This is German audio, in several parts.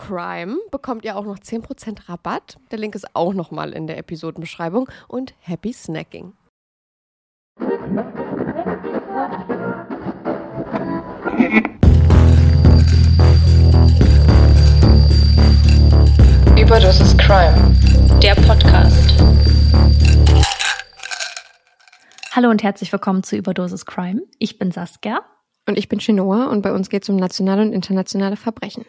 CRIME bekommt ihr auch noch 10% Rabatt. Der Link ist auch nochmal in der Episodenbeschreibung. Und happy snacking. Überdosis Crime, der Podcast. Hallo und herzlich willkommen zu Überdosis Crime. Ich bin Saskia. Und ich bin Chinoa und bei uns geht es um nationale und internationale Verbrechen.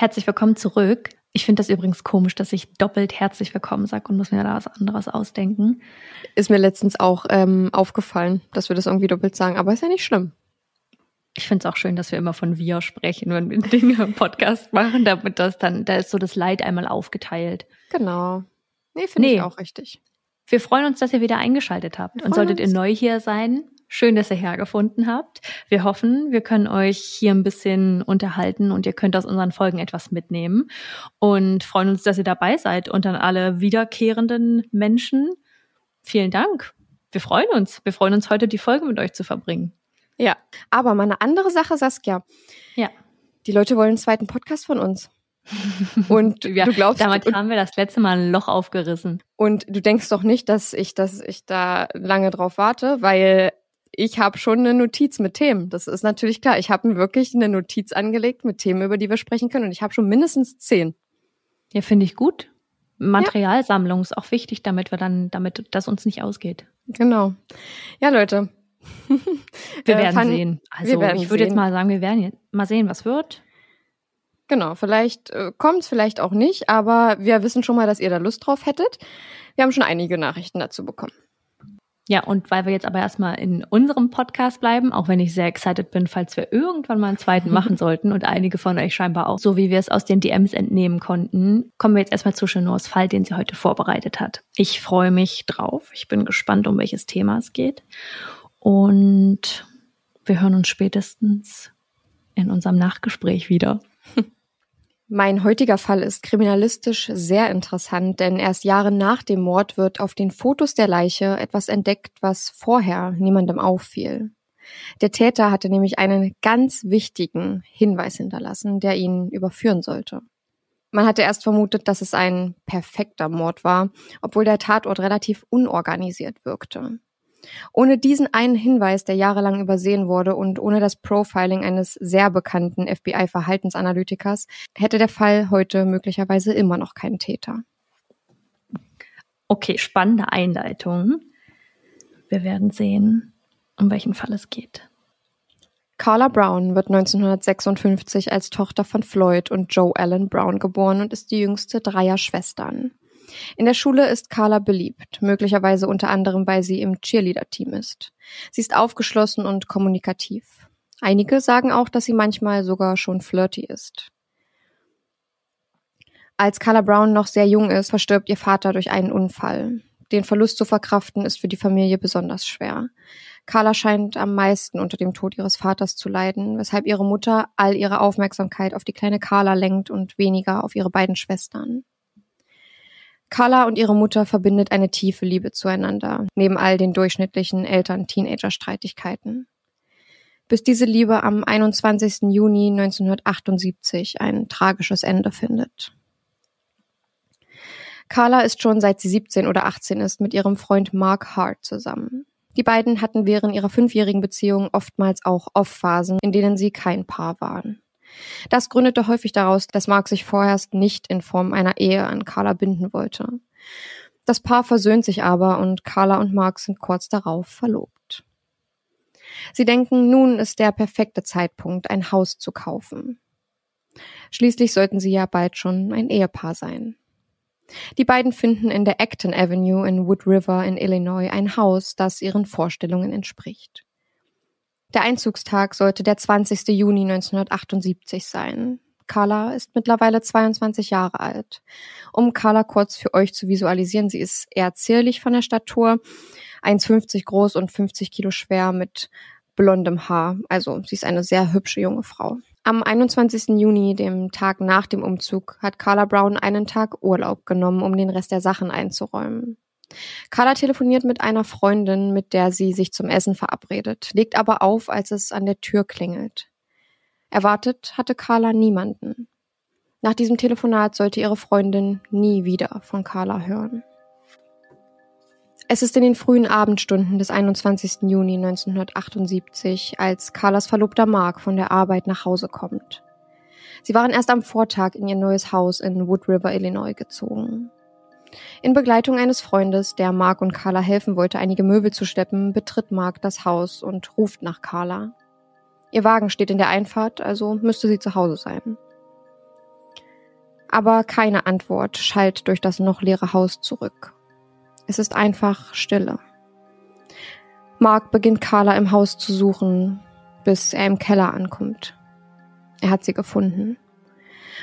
Herzlich willkommen zurück. Ich finde das übrigens komisch, dass ich doppelt herzlich willkommen sage und muss mir da was anderes ausdenken. Ist mir letztens auch ähm, aufgefallen, dass wir das irgendwie doppelt sagen, aber ist ja nicht schlimm. Ich finde es auch schön, dass wir immer von wir sprechen, wenn wir Dinge im Podcast machen, damit das dann, da ist so das Leid einmal aufgeteilt. Genau. Nee, finde Nee. ich auch richtig. Wir freuen uns, dass ihr wieder eingeschaltet habt. Und solltet uns. ihr neu hier sein, schön, dass ihr hergefunden habt. Wir hoffen, wir können euch hier ein bisschen unterhalten und ihr könnt aus unseren Folgen etwas mitnehmen. Und freuen uns, dass ihr dabei seid. Und an alle wiederkehrenden Menschen, vielen Dank. Wir freuen uns. Wir freuen uns heute, die Folge mit euch zu verbringen. Ja, aber mal eine andere Sache, Saskia. Ja. Die Leute wollen einen zweiten Podcast von uns. Und Ja, du glaubst, Damit und, haben wir das letzte Mal ein Loch aufgerissen. und du denkst doch nicht, dass ich, dass ich da lange drauf warte, weil ich habe schon eine Notiz mit Themen. Das ist natürlich klar. Ich habe wirklich eine Notiz angelegt mit Themen, über die wir sprechen können. Und ich habe schon mindestens zehn. Ja, finde ich gut. Materialsammlung ist auch wichtig, damit wir dann, damit das uns nicht ausgeht. Genau. Ja, Leute. Wir Äh, werden fand- sehen. Also werden ich würde jetzt mal sagen, wir werden jetzt mal sehen, was wird. Genau, vielleicht äh, kommt's, vielleicht auch nicht, aber wir wissen schon mal, dass ihr da Lust drauf hättet. Wir haben schon einige Nachrichten dazu bekommen. Ja, und weil wir jetzt aber erstmal in unserem Podcast bleiben, auch wenn ich sehr excited bin, falls wir irgendwann mal einen zweiten machen sollten und einige von euch scheinbar auch, so wie wir es aus den DMs entnehmen konnten, kommen wir jetzt erstmal zu Chenors Fall, den sie heute vorbereitet hat. Ich freue mich drauf. Ich bin gespannt, um welches Thema es geht. Und wir hören uns spätestens in unserem Nachgespräch wieder. Mein heutiger Fall ist kriminalistisch sehr interessant, denn erst Jahre nach dem Mord wird auf den Fotos der Leiche etwas entdeckt, was vorher niemandem auffiel. Der Täter hatte nämlich einen ganz wichtigen Hinweis hinterlassen, der ihn überführen sollte. Man hatte erst vermutet, dass es ein perfekter Mord war, obwohl der Tatort relativ unorganisiert wirkte. Ohne diesen einen Hinweis, der jahrelang übersehen wurde und ohne das Profiling eines sehr bekannten FBI-Verhaltensanalytikers, hätte der Fall heute möglicherweise immer noch keinen Täter. Okay, spannende Einleitung. Wir werden sehen, um welchen Fall es geht. Carla Brown wird 1956 als Tochter von Floyd und Joe Allen Brown geboren und ist die jüngste dreier Schwestern. In der Schule ist Carla beliebt, möglicherweise unter anderem, weil sie im Cheerleader-Team ist. Sie ist aufgeschlossen und kommunikativ. Einige sagen auch, dass sie manchmal sogar schon flirty ist. Als Carla Brown noch sehr jung ist, verstirbt ihr Vater durch einen Unfall. Den Verlust zu verkraften ist für die Familie besonders schwer. Carla scheint am meisten unter dem Tod ihres Vaters zu leiden, weshalb ihre Mutter all ihre Aufmerksamkeit auf die kleine Carla lenkt und weniger auf ihre beiden Schwestern. Carla und ihre Mutter verbindet eine tiefe Liebe zueinander, neben all den durchschnittlichen Eltern-Teenager-Streitigkeiten. Bis diese Liebe am 21. Juni 1978 ein tragisches Ende findet. Carla ist schon seit sie 17 oder 18 ist mit ihrem Freund Mark Hart zusammen. Die beiden hatten während ihrer fünfjährigen Beziehung oftmals auch Off-Phasen, in denen sie kein Paar waren. Das gründete häufig daraus, dass Mark sich vorerst nicht in Form einer Ehe an Carla binden wollte. Das Paar versöhnt sich aber und Carla und Mark sind kurz darauf verlobt. Sie denken, nun ist der perfekte Zeitpunkt, ein Haus zu kaufen. Schließlich sollten sie ja bald schon ein Ehepaar sein. Die beiden finden in der Acton Avenue in Wood River in Illinois ein Haus, das ihren Vorstellungen entspricht. Der Einzugstag sollte der 20. Juni 1978 sein. Carla ist mittlerweile 22 Jahre alt. Um Carla kurz für euch zu visualisieren, sie ist eher zierlich von der Statur, 1,50 groß und 50 Kilo schwer mit blondem Haar. Also sie ist eine sehr hübsche junge Frau. Am 21. Juni, dem Tag nach dem Umzug, hat Carla Brown einen Tag Urlaub genommen, um den Rest der Sachen einzuräumen. Carla telefoniert mit einer Freundin, mit der sie sich zum Essen verabredet, legt aber auf, als es an der Tür klingelt. Erwartet hatte Carla niemanden. Nach diesem Telefonat sollte ihre Freundin nie wieder von Carla hören. Es ist in den frühen Abendstunden des 21. Juni 1978, als Carlas Verlobter Mark von der Arbeit nach Hause kommt. Sie waren erst am Vortag in ihr neues Haus in Wood River, Illinois gezogen. In Begleitung eines Freundes, der Mark und Carla helfen wollte, einige Möbel zu schleppen, betritt Mark das Haus und ruft nach Carla. Ihr Wagen steht in der Einfahrt, also müsste sie zu Hause sein. Aber keine Antwort schallt durch das noch leere Haus zurück. Es ist einfach Stille. Mark beginnt Carla im Haus zu suchen, bis er im Keller ankommt. Er hat sie gefunden.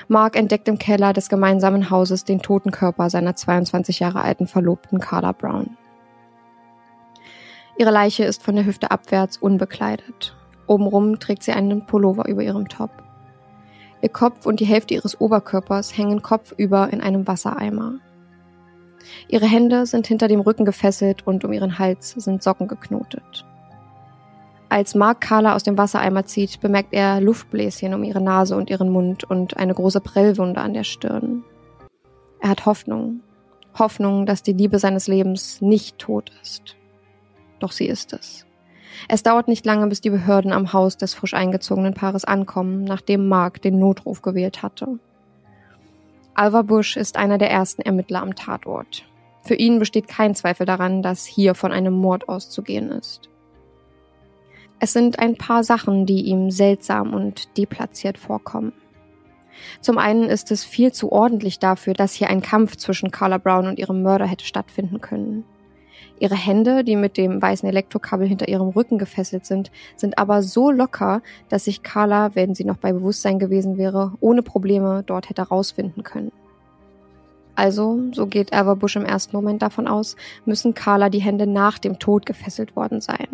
Mark entdeckt im Keller des gemeinsamen Hauses den toten Körper seiner 22 Jahre alten Verlobten Carla Brown. Ihre Leiche ist von der Hüfte abwärts unbekleidet. Obenrum trägt sie einen Pullover über ihrem Top. Ihr Kopf und die Hälfte ihres Oberkörpers hängen kopfüber in einem Wassereimer. Ihre Hände sind hinter dem Rücken gefesselt und um ihren Hals sind Socken geknotet. Als Mark Carla aus dem Wassereimer zieht, bemerkt er Luftbläschen um ihre Nase und ihren Mund und eine große Prellwunde an der Stirn. Er hat Hoffnung. Hoffnung, dass die Liebe seines Lebens nicht tot ist. Doch sie ist es. Es dauert nicht lange, bis die Behörden am Haus des frisch eingezogenen Paares ankommen, nachdem Mark den Notruf gewählt hatte. Alva Bush ist einer der ersten Ermittler am Tatort. Für ihn besteht kein Zweifel daran, dass hier von einem Mord auszugehen ist. Es sind ein paar Sachen, die ihm seltsam und deplatziert vorkommen. Zum einen ist es viel zu ordentlich dafür, dass hier ein Kampf zwischen Carla Brown und ihrem Mörder hätte stattfinden können. Ihre Hände, die mit dem weißen Elektrokabel hinter ihrem Rücken gefesselt sind, sind aber so locker, dass sich Carla, wenn sie noch bei Bewusstsein gewesen wäre, ohne Probleme dort hätte rausfinden können. Also, so geht Bush im ersten Moment davon aus, müssen Carla die Hände nach dem Tod gefesselt worden sein.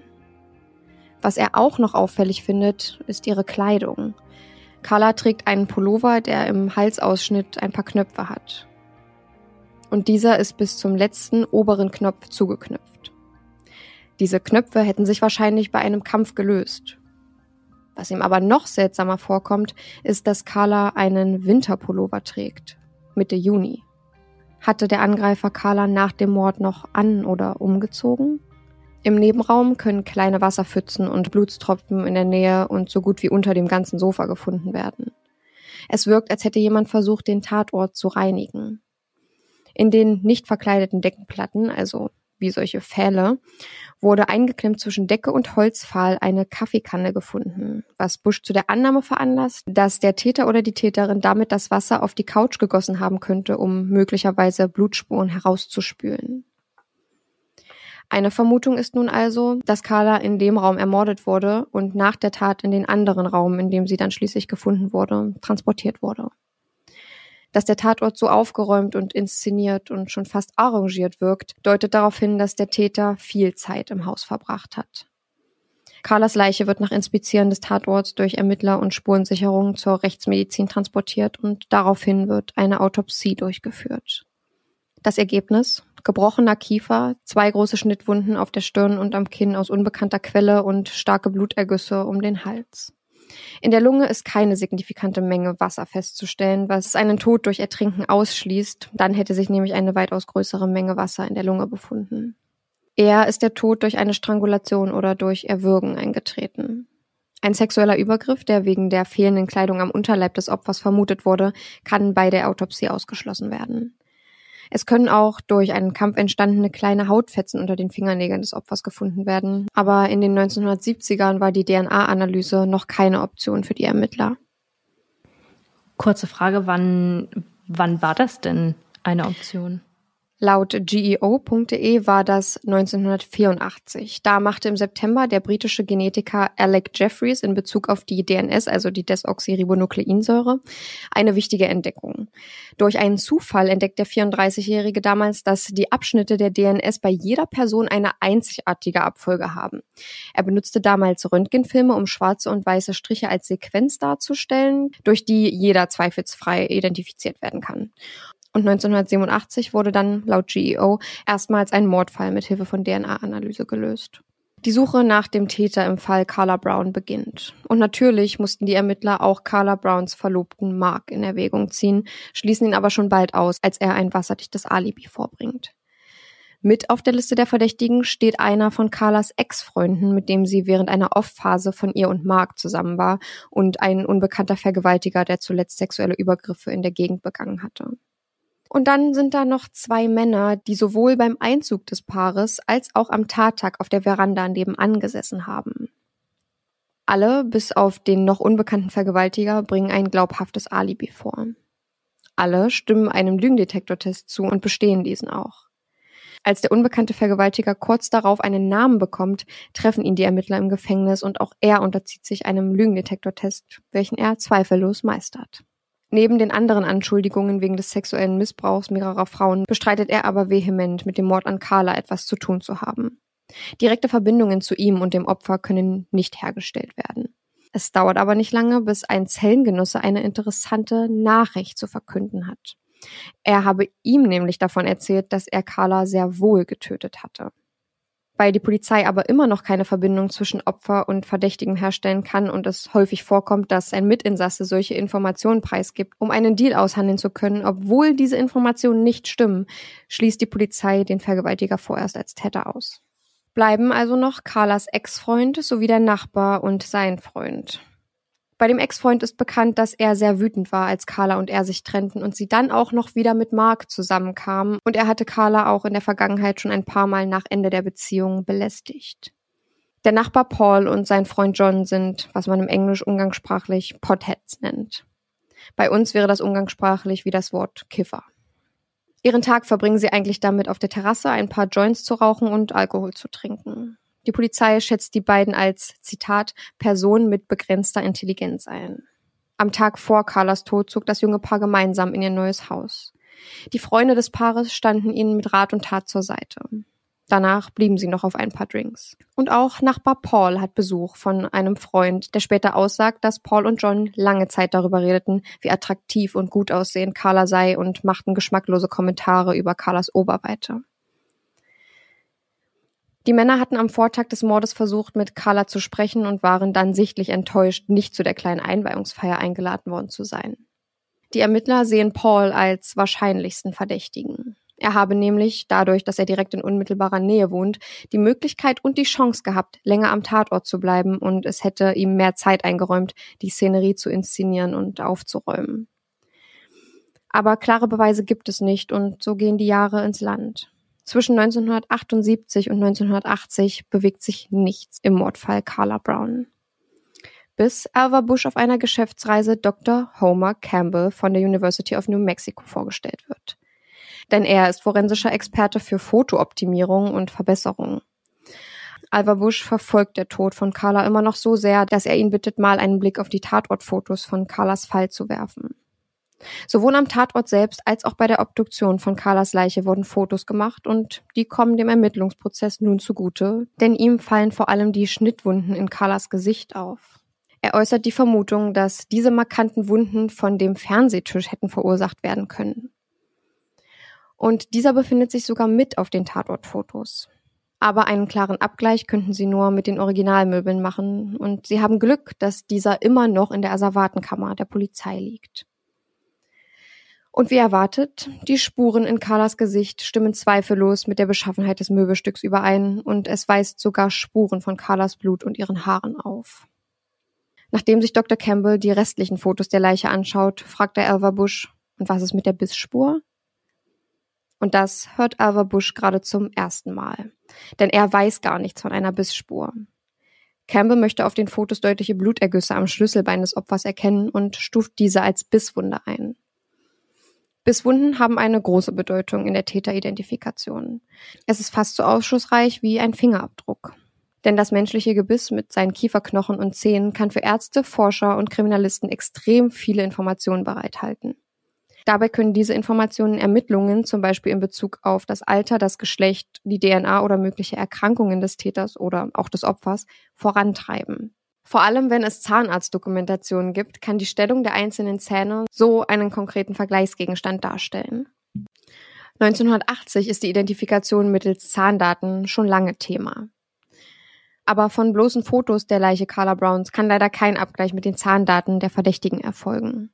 Was er auch noch auffällig findet, ist ihre Kleidung. Carla trägt einen Pullover, der im Halsausschnitt ein paar Knöpfe hat und dieser ist bis zum letzten oberen Knopf zugeknüpft. Diese Knöpfe hätten sich wahrscheinlich bei einem Kampf gelöst. Was ihm aber noch seltsamer vorkommt, ist, dass Carla einen Winterpullover trägt, Mitte Juni. Hatte der Angreifer Carla nach dem Mord noch an oder umgezogen? Im Nebenraum können kleine Wasserpfützen und Blutstropfen in der Nähe und so gut wie unter dem ganzen Sofa gefunden werden. Es wirkt, als hätte jemand versucht, den Tatort zu reinigen. In den nicht verkleideten Deckenplatten, also wie solche Pfähle, wurde eingeklemmt zwischen Decke und Holzpfahl eine Kaffeekanne gefunden, was Bush zu der Annahme veranlasst, dass der Täter oder die Täterin damit das Wasser auf die Couch gegossen haben könnte, um möglicherweise Blutspuren herauszuspülen. Eine Vermutung ist nun also, dass Carla in dem Raum ermordet wurde und nach der Tat in den anderen Raum, in dem sie dann schließlich gefunden wurde, transportiert wurde dass der Tatort so aufgeräumt und inszeniert und schon fast arrangiert wirkt, deutet darauf hin, dass der Täter viel Zeit im Haus verbracht hat. Carlas Leiche wird nach Inspizieren des Tatorts durch Ermittler und Spurensicherung zur Rechtsmedizin transportiert und daraufhin wird eine Autopsie durchgeführt. Das Ergebnis? Gebrochener Kiefer, zwei große Schnittwunden auf der Stirn und am Kinn aus unbekannter Quelle und starke Blutergüsse um den Hals. In der Lunge ist keine signifikante Menge Wasser festzustellen, was einen Tod durch Ertrinken ausschließt. Dann hätte sich nämlich eine weitaus größere Menge Wasser in der Lunge befunden. Eher ist der Tod durch eine Strangulation oder durch Erwürgen eingetreten. Ein sexueller Übergriff, der wegen der fehlenden Kleidung am Unterleib des Opfers vermutet wurde, kann bei der Autopsie ausgeschlossen werden. Es können auch durch einen Kampf entstandene kleine Hautfetzen unter den Fingernägeln des Opfers gefunden werden. Aber in den 1970ern war die DNA-Analyse noch keine Option für die Ermittler. Kurze Frage, wann, wann war das denn eine Option? Laut GEO.de war das 1984. Da machte im September der britische Genetiker Alec Jeffreys in Bezug auf die DNS, also die Desoxyribonukleinsäure, eine wichtige Entdeckung. Durch einen Zufall entdeckt der 34-Jährige damals, dass die Abschnitte der DNS bei jeder Person eine einzigartige Abfolge haben. Er benutzte damals Röntgenfilme, um schwarze und weiße Striche als Sequenz darzustellen, durch die jeder zweifelsfrei identifiziert werden kann. Und 1987 wurde dann laut GEO erstmals ein Mordfall mit Hilfe von DNA-Analyse gelöst. Die Suche nach dem Täter im Fall Carla Brown beginnt. Und natürlich mussten die Ermittler auch Carla Browns Verlobten Mark in Erwägung ziehen, schließen ihn aber schon bald aus, als er ein wasserdichtes Alibi vorbringt. Mit auf der Liste der Verdächtigen steht einer von Carlas Ex-Freunden, mit dem sie während einer Off-Phase von ihr und Mark zusammen war und ein unbekannter Vergewaltiger, der zuletzt sexuelle Übergriffe in der Gegend begangen hatte. Und dann sind da noch zwei Männer, die sowohl beim Einzug des Paares als auch am Tattag auf der Veranda nebenan gesessen haben. Alle, bis auf den noch unbekannten Vergewaltiger, bringen ein glaubhaftes Alibi vor. Alle stimmen einem Lügendetektortest zu und bestehen diesen auch. Als der unbekannte Vergewaltiger kurz darauf einen Namen bekommt, treffen ihn die Ermittler im Gefängnis und auch er unterzieht sich einem Lügendetektortest, welchen er zweifellos meistert. Neben den anderen Anschuldigungen wegen des sexuellen Missbrauchs mehrerer Frauen bestreitet er aber vehement, mit dem Mord an Carla etwas zu tun zu haben. Direkte Verbindungen zu ihm und dem Opfer können nicht hergestellt werden. Es dauert aber nicht lange, bis ein Zellengenosse eine interessante Nachricht zu verkünden hat. Er habe ihm nämlich davon erzählt, dass er Carla sehr wohl getötet hatte. Weil die Polizei aber immer noch keine Verbindung zwischen Opfer und Verdächtigem herstellen kann und es häufig vorkommt, dass ein Mitinsasse solche Informationen preisgibt, um einen Deal aushandeln zu können, obwohl diese Informationen nicht stimmen, schließt die Polizei den Vergewaltiger vorerst als Täter aus. Bleiben also noch Carlas Ex-Freund sowie der Nachbar und sein Freund. Bei dem Ex-Freund ist bekannt, dass er sehr wütend war, als Carla und er sich trennten und sie dann auch noch wieder mit Mark zusammenkamen. Und er hatte Carla auch in der Vergangenheit schon ein paar Mal nach Ende der Beziehung belästigt. Der Nachbar Paul und sein Freund John sind, was man im Englisch umgangssprachlich Potheads nennt. Bei uns wäre das umgangssprachlich wie das Wort Kiffer. Ihren Tag verbringen sie eigentlich damit, auf der Terrasse ein paar Joints zu rauchen und Alkohol zu trinken. Die Polizei schätzt die beiden als, Zitat, Personen mit begrenzter Intelligenz ein. Am Tag vor Carlas Tod zog das junge Paar gemeinsam in ihr neues Haus. Die Freunde des Paares standen ihnen mit Rat und Tat zur Seite. Danach blieben sie noch auf ein paar Drinks. Und auch Nachbar Paul hat Besuch von einem Freund, der später aussagt, dass Paul und John lange Zeit darüber redeten, wie attraktiv und gut aussehend Carla sei und machten geschmacklose Kommentare über Carlas Oberweite. Die Männer hatten am Vortag des Mordes versucht, mit Carla zu sprechen und waren dann sichtlich enttäuscht, nicht zu der kleinen Einweihungsfeier eingeladen worden zu sein. Die Ermittler sehen Paul als wahrscheinlichsten Verdächtigen. Er habe nämlich, dadurch, dass er direkt in unmittelbarer Nähe wohnt, die Möglichkeit und die Chance gehabt, länger am Tatort zu bleiben und es hätte ihm mehr Zeit eingeräumt, die Szenerie zu inszenieren und aufzuräumen. Aber klare Beweise gibt es nicht und so gehen die Jahre ins Land. Zwischen 1978 und 1980 bewegt sich nichts im Mordfall Carla Brown. Bis Alva Bush auf einer Geschäftsreise Dr. Homer Campbell von der University of New Mexico vorgestellt wird. Denn er ist forensischer Experte für Fotooptimierung und Verbesserung. Alva Bush verfolgt der Tod von Carla immer noch so sehr, dass er ihn bittet, mal einen Blick auf die Tatortfotos von Carlas Fall zu werfen. Sowohl am Tatort selbst als auch bei der Obduktion von Carlas Leiche wurden Fotos gemacht und die kommen dem Ermittlungsprozess nun zugute, denn ihm fallen vor allem die Schnittwunden in Carlas Gesicht auf. Er äußert die Vermutung, dass diese markanten Wunden von dem Fernsehtisch hätten verursacht werden können. Und dieser befindet sich sogar mit auf den Tatortfotos. Aber einen klaren Abgleich könnten sie nur mit den Originalmöbeln machen und sie haben Glück, dass dieser immer noch in der Asservatenkammer der Polizei liegt. Und wie erwartet, die Spuren in Carlas Gesicht stimmen zweifellos mit der Beschaffenheit des Möbelstücks überein und es weist sogar Spuren von Carlas Blut und ihren Haaren auf. Nachdem sich Dr. Campbell die restlichen Fotos der Leiche anschaut, fragt er Alva Bush, und was ist mit der Bissspur? Und das hört Alva Bush gerade zum ersten Mal. Denn er weiß gar nichts von einer Bissspur. Campbell möchte auf den Fotos deutliche Blutergüsse am Schlüsselbein des Opfers erkennen und stuft diese als Bisswunde ein. Bisswunden haben eine große Bedeutung in der Täteridentifikation. Es ist fast so aufschlussreich wie ein Fingerabdruck. Denn das menschliche Gebiss mit seinen Kieferknochen und Zähnen kann für Ärzte, Forscher und Kriminalisten extrem viele Informationen bereithalten. Dabei können diese Informationen Ermittlungen, zum Beispiel in Bezug auf das Alter, das Geschlecht, die DNA oder mögliche Erkrankungen des Täters oder auch des Opfers, vorantreiben. Vor allem, wenn es Zahnarztdokumentationen gibt, kann die Stellung der einzelnen Zähne so einen konkreten Vergleichsgegenstand darstellen. 1980 ist die Identifikation mittels Zahndaten schon lange Thema. Aber von bloßen Fotos der Leiche Carla Browns kann leider kein Abgleich mit den Zahndaten der Verdächtigen erfolgen.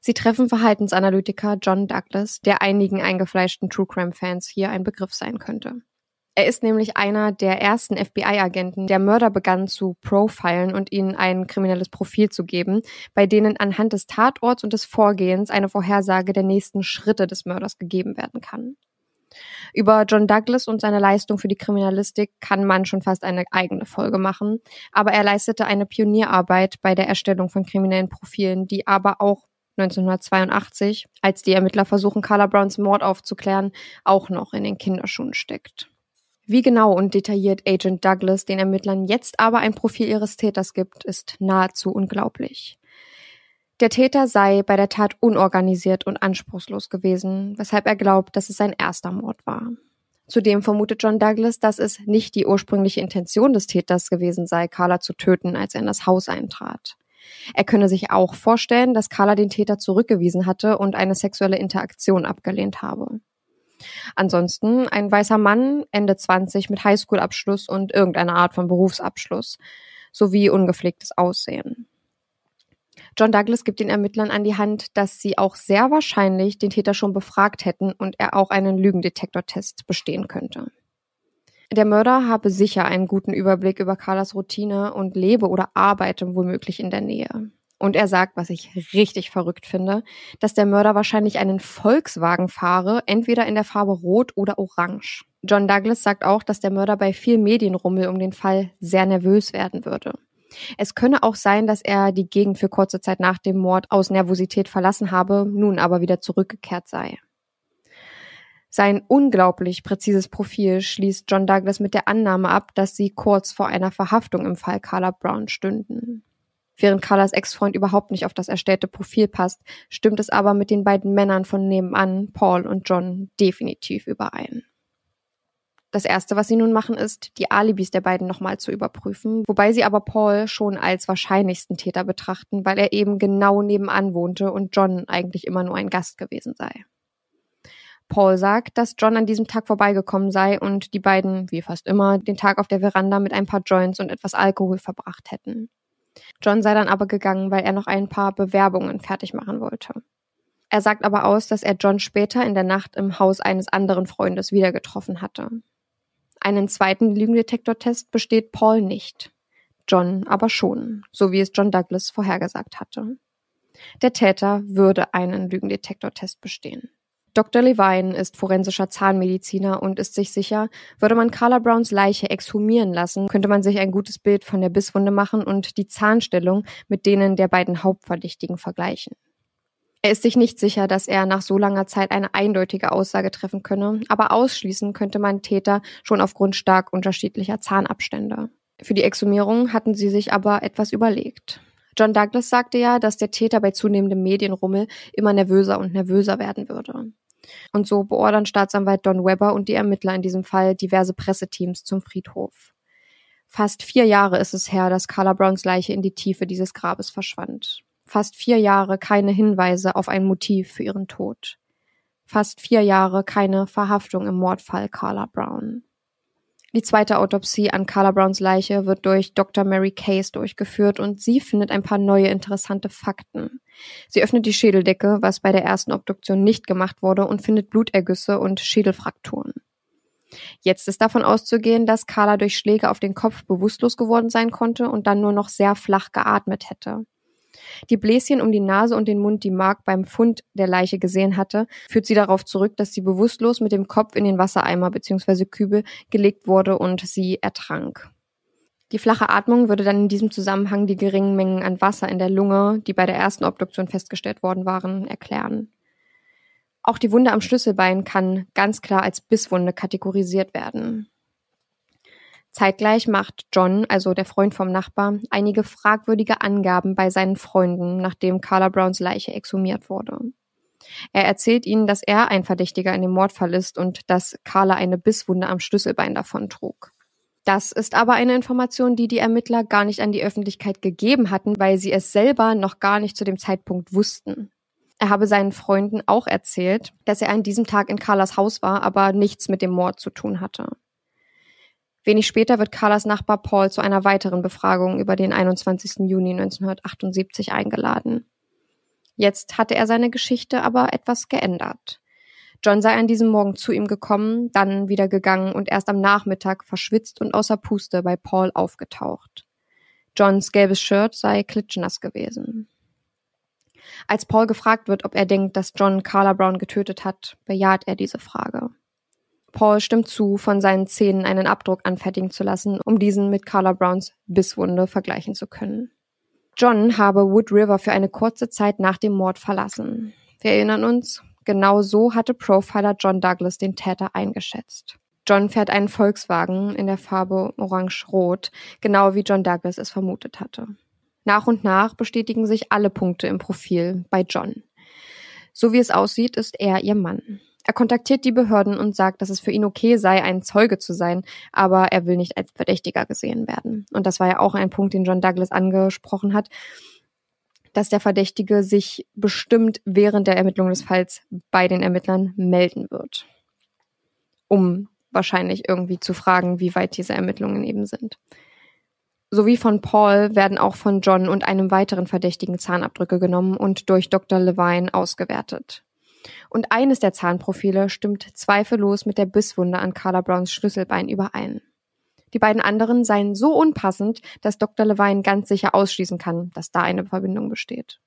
Sie treffen Verhaltensanalytiker John Douglas, der einigen eingefleischten True Crime Fans hier ein Begriff sein könnte. Er ist nämlich einer der ersten FBI-Agenten, der Mörder begann zu profilen und ihnen ein kriminelles Profil zu geben, bei denen anhand des Tatorts und des Vorgehens eine Vorhersage der nächsten Schritte des Mörders gegeben werden kann. Über John Douglas und seine Leistung für die Kriminalistik kann man schon fast eine eigene Folge machen, aber er leistete eine Pionierarbeit bei der Erstellung von kriminellen Profilen, die aber auch 1982, als die Ermittler versuchen, Carla Browns Mord aufzuklären, auch noch in den Kinderschuhen steckt. Wie genau und detailliert Agent Douglas den Ermittlern jetzt aber ein Profil ihres Täters gibt, ist nahezu unglaublich. Der Täter sei bei der Tat unorganisiert und anspruchslos gewesen, weshalb er glaubt, dass es sein erster Mord war. Zudem vermutet John Douglas, dass es nicht die ursprüngliche Intention des Täters gewesen sei, Carla zu töten, als er in das Haus eintrat. Er könne sich auch vorstellen, dass Carla den Täter zurückgewiesen hatte und eine sexuelle Interaktion abgelehnt habe. Ansonsten ein weißer Mann, Ende 20 mit Highschool-Abschluss und irgendeiner Art von Berufsabschluss sowie ungepflegtes Aussehen. John Douglas gibt den Ermittlern an die Hand, dass sie auch sehr wahrscheinlich den Täter schon befragt hätten und er auch einen Lügendetektortest bestehen könnte. Der Mörder habe sicher einen guten Überblick über Carlas Routine und lebe oder arbeite womöglich in der Nähe. Und er sagt, was ich richtig verrückt finde, dass der Mörder wahrscheinlich einen Volkswagen fahre, entweder in der Farbe Rot oder Orange. John Douglas sagt auch, dass der Mörder bei viel Medienrummel um den Fall sehr nervös werden würde. Es könne auch sein, dass er die Gegend für kurze Zeit nach dem Mord aus Nervosität verlassen habe, nun aber wieder zurückgekehrt sei. Sein unglaublich präzises Profil schließt John Douglas mit der Annahme ab, dass sie kurz vor einer Verhaftung im Fall Carla Brown stünden. Während Carlas Ex-Freund überhaupt nicht auf das erstellte Profil passt, stimmt es aber mit den beiden Männern von nebenan, Paul und John, definitiv überein. Das erste, was sie nun machen, ist, die Alibis der beiden nochmal zu überprüfen, wobei sie aber Paul schon als wahrscheinlichsten Täter betrachten, weil er eben genau nebenan wohnte und John eigentlich immer nur ein Gast gewesen sei. Paul sagt, dass John an diesem Tag vorbeigekommen sei und die beiden, wie fast immer, den Tag auf der Veranda mit ein paar Joints und etwas Alkohol verbracht hätten. John sei dann aber gegangen, weil er noch ein paar Bewerbungen fertig machen wollte. Er sagt aber aus, dass er John später in der Nacht im Haus eines anderen Freundes wieder getroffen hatte. Einen zweiten Lügendetektortest besteht Paul nicht. John aber schon, so wie es John Douglas vorhergesagt hatte. Der Täter würde einen Lügendetektortest bestehen. Dr. Levine ist forensischer Zahnmediziner und ist sich sicher, würde man Carla Browns Leiche exhumieren lassen, könnte man sich ein gutes Bild von der Bisswunde machen und die Zahnstellung mit denen der beiden Hauptverdächtigen vergleichen. Er ist sich nicht sicher, dass er nach so langer Zeit eine eindeutige Aussage treffen könne, aber ausschließen könnte man Täter schon aufgrund stark unterschiedlicher Zahnabstände. Für die Exhumierung hatten sie sich aber etwas überlegt. John Douglas sagte ja, dass der Täter bei zunehmendem Medienrummel immer nervöser und nervöser werden würde. Und so beordern Staatsanwalt Don Webber und die Ermittler in diesem Fall diverse Presseteams zum Friedhof. Fast vier Jahre ist es her, dass Carla Browns Leiche in die Tiefe dieses Grabes verschwand. Fast vier Jahre keine Hinweise auf ein Motiv für ihren Tod. Fast vier Jahre keine Verhaftung im Mordfall Carla Brown. Die zweite Autopsie an Carla Browns Leiche wird durch Dr. Mary Case durchgeführt und sie findet ein paar neue interessante Fakten. Sie öffnet die Schädeldecke, was bei der ersten Obduktion nicht gemacht wurde, und findet Blutergüsse und Schädelfrakturen. Jetzt ist davon auszugehen, dass Carla durch Schläge auf den Kopf bewusstlos geworden sein konnte und dann nur noch sehr flach geatmet hätte. Die Bläschen um die Nase und den Mund, die Mark beim Fund der Leiche gesehen hatte, führt sie darauf zurück, dass sie bewusstlos mit dem Kopf in den Wassereimer bzw. Kübel gelegt wurde und sie ertrank. Die flache Atmung würde dann in diesem Zusammenhang die geringen Mengen an Wasser in der Lunge, die bei der ersten Obduktion festgestellt worden waren, erklären. Auch die Wunde am Schlüsselbein kann ganz klar als Bisswunde kategorisiert werden. Zeitgleich macht John, also der Freund vom Nachbar, einige fragwürdige Angaben bei seinen Freunden, nachdem Carla Browns Leiche exhumiert wurde. Er erzählt ihnen, dass er ein Verdächtiger in dem Mordfall ist und dass Carla eine Bisswunde am Schlüsselbein davon trug. Das ist aber eine Information, die die Ermittler gar nicht an die Öffentlichkeit gegeben hatten, weil sie es selber noch gar nicht zu dem Zeitpunkt wussten. Er habe seinen Freunden auch erzählt, dass er an diesem Tag in Carlas Haus war, aber nichts mit dem Mord zu tun hatte. Wenig später wird Carlas Nachbar Paul zu einer weiteren Befragung über den 21. Juni 1978 eingeladen. Jetzt hatte er seine Geschichte aber etwas geändert. John sei an diesem Morgen zu ihm gekommen, dann wieder gegangen und erst am Nachmittag verschwitzt und außer Puste bei Paul aufgetaucht. Johns gelbes Shirt sei klitschnass gewesen. Als Paul gefragt wird, ob er denkt, dass John Carla Brown getötet hat, bejaht er diese Frage. Paul stimmt zu, von seinen Zähnen einen Abdruck anfertigen zu lassen, um diesen mit Carla Browns Bisswunde vergleichen zu können. John habe Wood River für eine kurze Zeit nach dem Mord verlassen. Wir erinnern uns, genau so hatte Profiler John Douglas den Täter eingeschätzt. John fährt einen Volkswagen in der Farbe orange-rot, genau wie John Douglas es vermutet hatte. Nach und nach bestätigen sich alle Punkte im Profil bei John. So wie es aussieht, ist er ihr Mann. Er kontaktiert die Behörden und sagt, dass es für ihn okay sei, ein Zeuge zu sein, aber er will nicht als Verdächtiger gesehen werden. Und das war ja auch ein Punkt, den John Douglas angesprochen hat, dass der Verdächtige sich bestimmt während der Ermittlung des Falls bei den Ermittlern melden wird, um wahrscheinlich irgendwie zu fragen, wie weit diese Ermittlungen eben sind. Sowie von Paul werden auch von John und einem weiteren Verdächtigen Zahnabdrücke genommen und durch Dr. Levine ausgewertet. Und eines der Zahnprofile stimmt zweifellos mit der Bisswunde an Carla Browns Schlüsselbein überein. Die beiden anderen seien so unpassend, dass Dr. Levine ganz sicher ausschließen kann, dass da eine Verbindung besteht.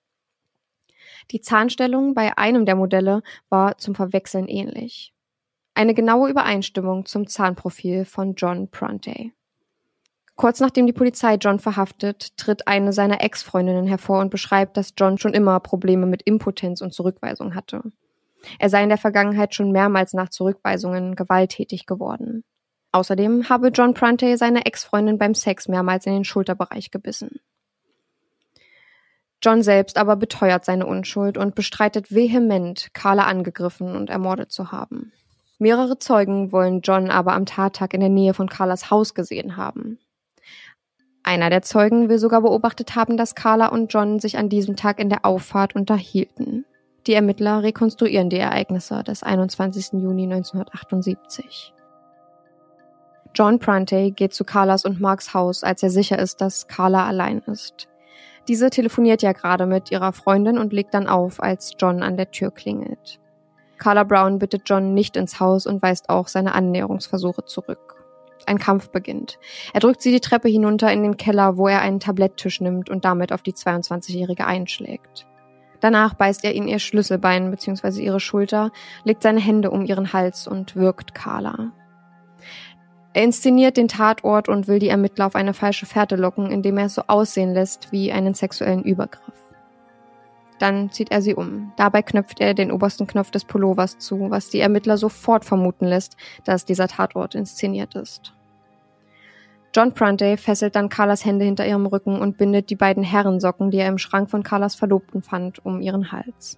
Die Zahnstellung bei einem der Modelle war zum Verwechseln ähnlich. Eine genaue Übereinstimmung zum Zahnprofil von John Prunty. Kurz nachdem die Polizei John verhaftet, tritt eine seiner Ex-Freundinnen hervor und beschreibt, dass John schon immer Probleme mit Impotenz und Zurückweisung hatte. Er sei in der Vergangenheit schon mehrmals nach Zurückweisungen gewalttätig geworden. Außerdem habe John Prunty seine Ex-Freundin beim Sex mehrmals in den Schulterbereich gebissen. John selbst aber beteuert seine Unschuld und bestreitet vehement, Carla angegriffen und ermordet zu haben. Mehrere Zeugen wollen John aber am Tattag in der Nähe von Carlas Haus gesehen haben. Einer der Zeugen will sogar beobachtet haben, dass Carla und John sich an diesem Tag in der Auffahrt unterhielten. Die Ermittler rekonstruieren die Ereignisse des 21. Juni 1978. John Prunty geht zu Carlas und Marks Haus, als er sicher ist, dass Carla allein ist. Diese telefoniert ja gerade mit ihrer Freundin und legt dann auf, als John an der Tür klingelt. Carla Brown bittet John nicht ins Haus und weist auch seine Annäherungsversuche zurück. Ein Kampf beginnt. Er drückt sie die Treppe hinunter in den Keller, wo er einen Tabletttisch nimmt und damit auf die 22-Jährige einschlägt. Danach beißt er in ihr Schlüsselbein bzw. ihre Schulter, legt seine Hände um ihren Hals und wirkt Carla. Er inszeniert den Tatort und will die Ermittler auf eine falsche Fährte locken, indem er es so aussehen lässt wie einen sexuellen Übergriff. Dann zieht er sie um. Dabei knöpft er den obersten Knopf des Pullovers zu, was die Ermittler sofort vermuten lässt, dass dieser Tatort inszeniert ist. John Prunty fesselt dann Carlas Hände hinter ihrem Rücken und bindet die beiden Herrensocken, die er im Schrank von Carlas Verlobten fand, um ihren Hals.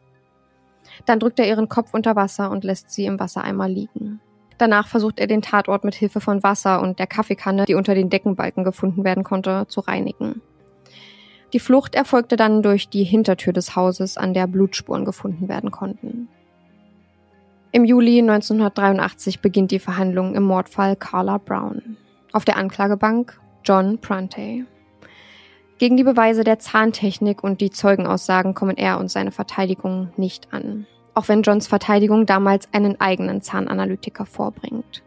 Dann drückt er ihren Kopf unter Wasser und lässt sie im Wassereimer liegen. Danach versucht er den Tatort mit Hilfe von Wasser und der Kaffeekanne, die unter den Deckenbalken gefunden werden konnte, zu reinigen. Die Flucht erfolgte dann durch die Hintertür des Hauses, an der Blutspuren gefunden werden konnten. Im Juli 1983 beginnt die Verhandlung im Mordfall Carla Brown. Auf der Anklagebank John Prunty. Gegen die Beweise der Zahntechnik und die Zeugenaussagen kommen er und seine Verteidigung nicht an auch wenn Johns Verteidigung damals einen eigenen Zahnanalytiker vorbringt.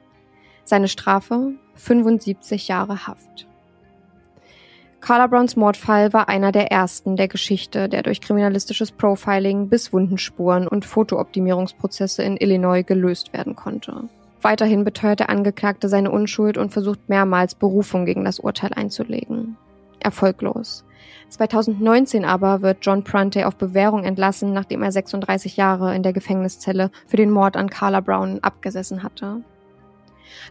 Seine Strafe 75 Jahre Haft. Carla Browns Mordfall war einer der ersten der Geschichte, der durch kriminalistisches Profiling bis Wundenspuren und Fotooptimierungsprozesse in Illinois gelöst werden konnte. Weiterhin beteuert der Angeklagte seine Unschuld und versucht mehrmals Berufung gegen das Urteil einzulegen. Erfolglos. 2019 aber wird John Prunty auf Bewährung entlassen, nachdem er 36 Jahre in der Gefängniszelle für den Mord an Carla Brown abgesessen hatte.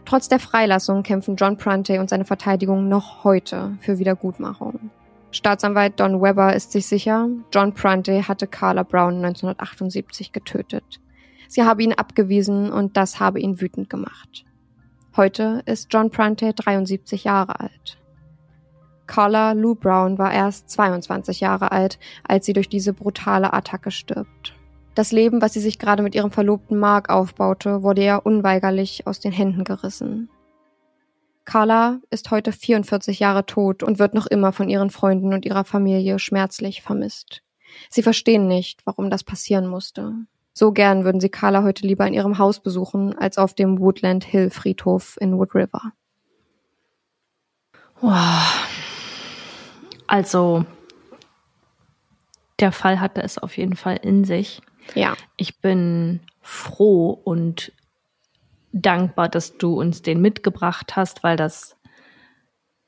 Trotz der Freilassung kämpfen John Prunty und seine Verteidigung noch heute für Wiedergutmachung. Staatsanwalt Don Webber ist sich sicher, John Prunty hatte Carla Brown 1978 getötet. Sie habe ihn abgewiesen und das habe ihn wütend gemacht. Heute ist John Prunty 73 Jahre alt. Carla Lou Brown war erst 22 Jahre alt, als sie durch diese brutale Attacke stirbt. Das Leben, was sie sich gerade mit ihrem Verlobten Mark aufbaute, wurde ihr unweigerlich aus den Händen gerissen. Carla ist heute 44 Jahre tot und wird noch immer von ihren Freunden und ihrer Familie schmerzlich vermisst. Sie verstehen nicht, warum das passieren musste. So gern würden sie Carla heute lieber in ihrem Haus besuchen, als auf dem Woodland Hill Friedhof in Wood River. Also der Fall hatte es auf jeden Fall in sich. Ja. Ich bin froh und dankbar, dass du uns den mitgebracht hast, weil das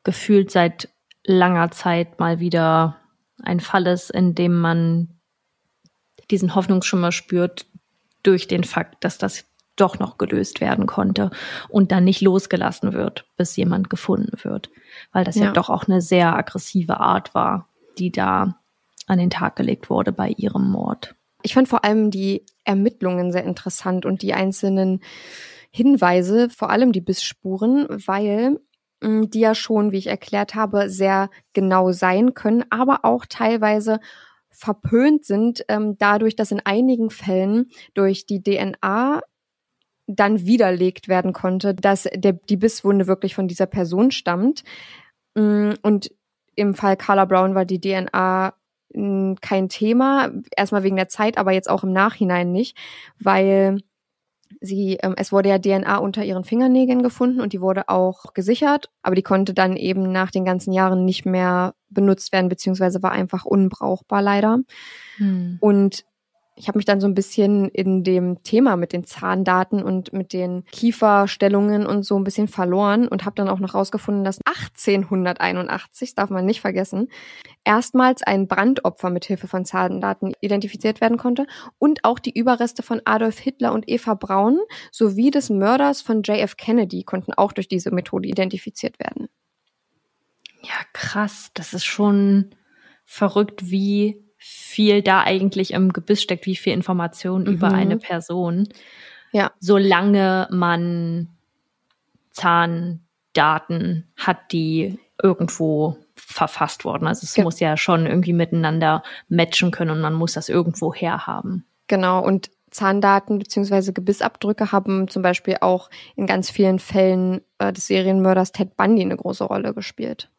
gefühlt seit langer Zeit mal wieder ein Fall ist, in dem man diesen Hoffnungsschimmer spürt durch den Fakt, dass das doch noch gelöst werden konnte und dann nicht losgelassen wird, bis jemand gefunden wird. Weil das ja, ja doch auch eine sehr aggressive Art war, die da an den Tag gelegt wurde bei ihrem Mord. Ich fand vor allem die Ermittlungen sehr interessant und die einzelnen Hinweise, vor allem die Bissspuren, weil mm, die ja schon, wie ich erklärt habe, sehr genau sein können, aber auch teilweise verpönt sind, ähm, dadurch, dass in einigen Fällen durch die DNA dann widerlegt werden konnte, dass der, die Bisswunde wirklich von dieser Person stammt. Mm, und im Fall Carla Brown war die DNA mh, kein Thema. Erstmal wegen der Zeit, aber jetzt auch im Nachhinein nicht, weil sie, ähm, es wurde ja DNA unter ihren Fingernägeln gefunden und die wurde auch gesichert, aber die konnte dann eben nach den ganzen Jahren nicht mehr benutzt werden, beziehungsweise war einfach unbrauchbar leider. Hm. Und ich habe mich dann so ein bisschen in dem Thema mit den Zahndaten und mit den Kieferstellungen und so ein bisschen verloren und habe dann auch noch rausgefunden, dass 1881, darf man nicht vergessen, erstmals ein Brandopfer mit Hilfe von Zahndaten identifiziert werden konnte und auch die Überreste von Adolf Hitler und Eva Braun sowie des Mörders von JF Kennedy konnten auch durch diese Methode identifiziert werden. Ja, krass. Das ist schon verrückt, wie viel da eigentlich im Gebiss steckt, wie viel Information Mhm. über eine Person. Ja. Solange man Zahndaten hat, die irgendwo verfasst wurden. Also es Ge- muss ja schon irgendwie miteinander matchen können und man muss das irgendwo herhaben. Genau, und Zahndaten beziehungsweise Gebissabdrücke haben zum Beispiel auch in ganz vielen Fällen äh, des Serienmörders Ted Bundy eine große Rolle gespielt.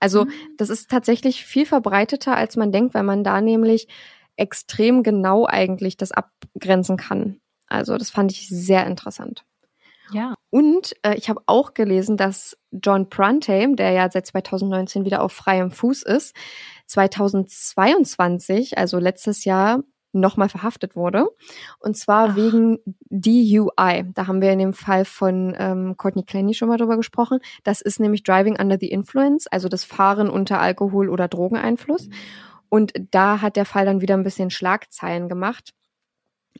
Also das ist tatsächlich viel verbreiteter, als man denkt, weil man da nämlich extrem genau eigentlich das abgrenzen kann. Also das fand ich sehr interessant. Ja. Und äh, ich habe auch gelesen, dass John Prunty, der ja seit 2019 wieder auf freiem Fuß ist, 2022, also letztes Jahr, nochmal verhaftet wurde. Und zwar Ach. wegen DUI. Da haben wir in dem Fall von ähm, Courtney Clancy schon mal drüber gesprochen. Das ist nämlich Driving Under the Influence, also das Fahren unter Alkohol- oder Drogeneinfluss. Und da hat der Fall dann wieder ein bisschen Schlagzeilen gemacht.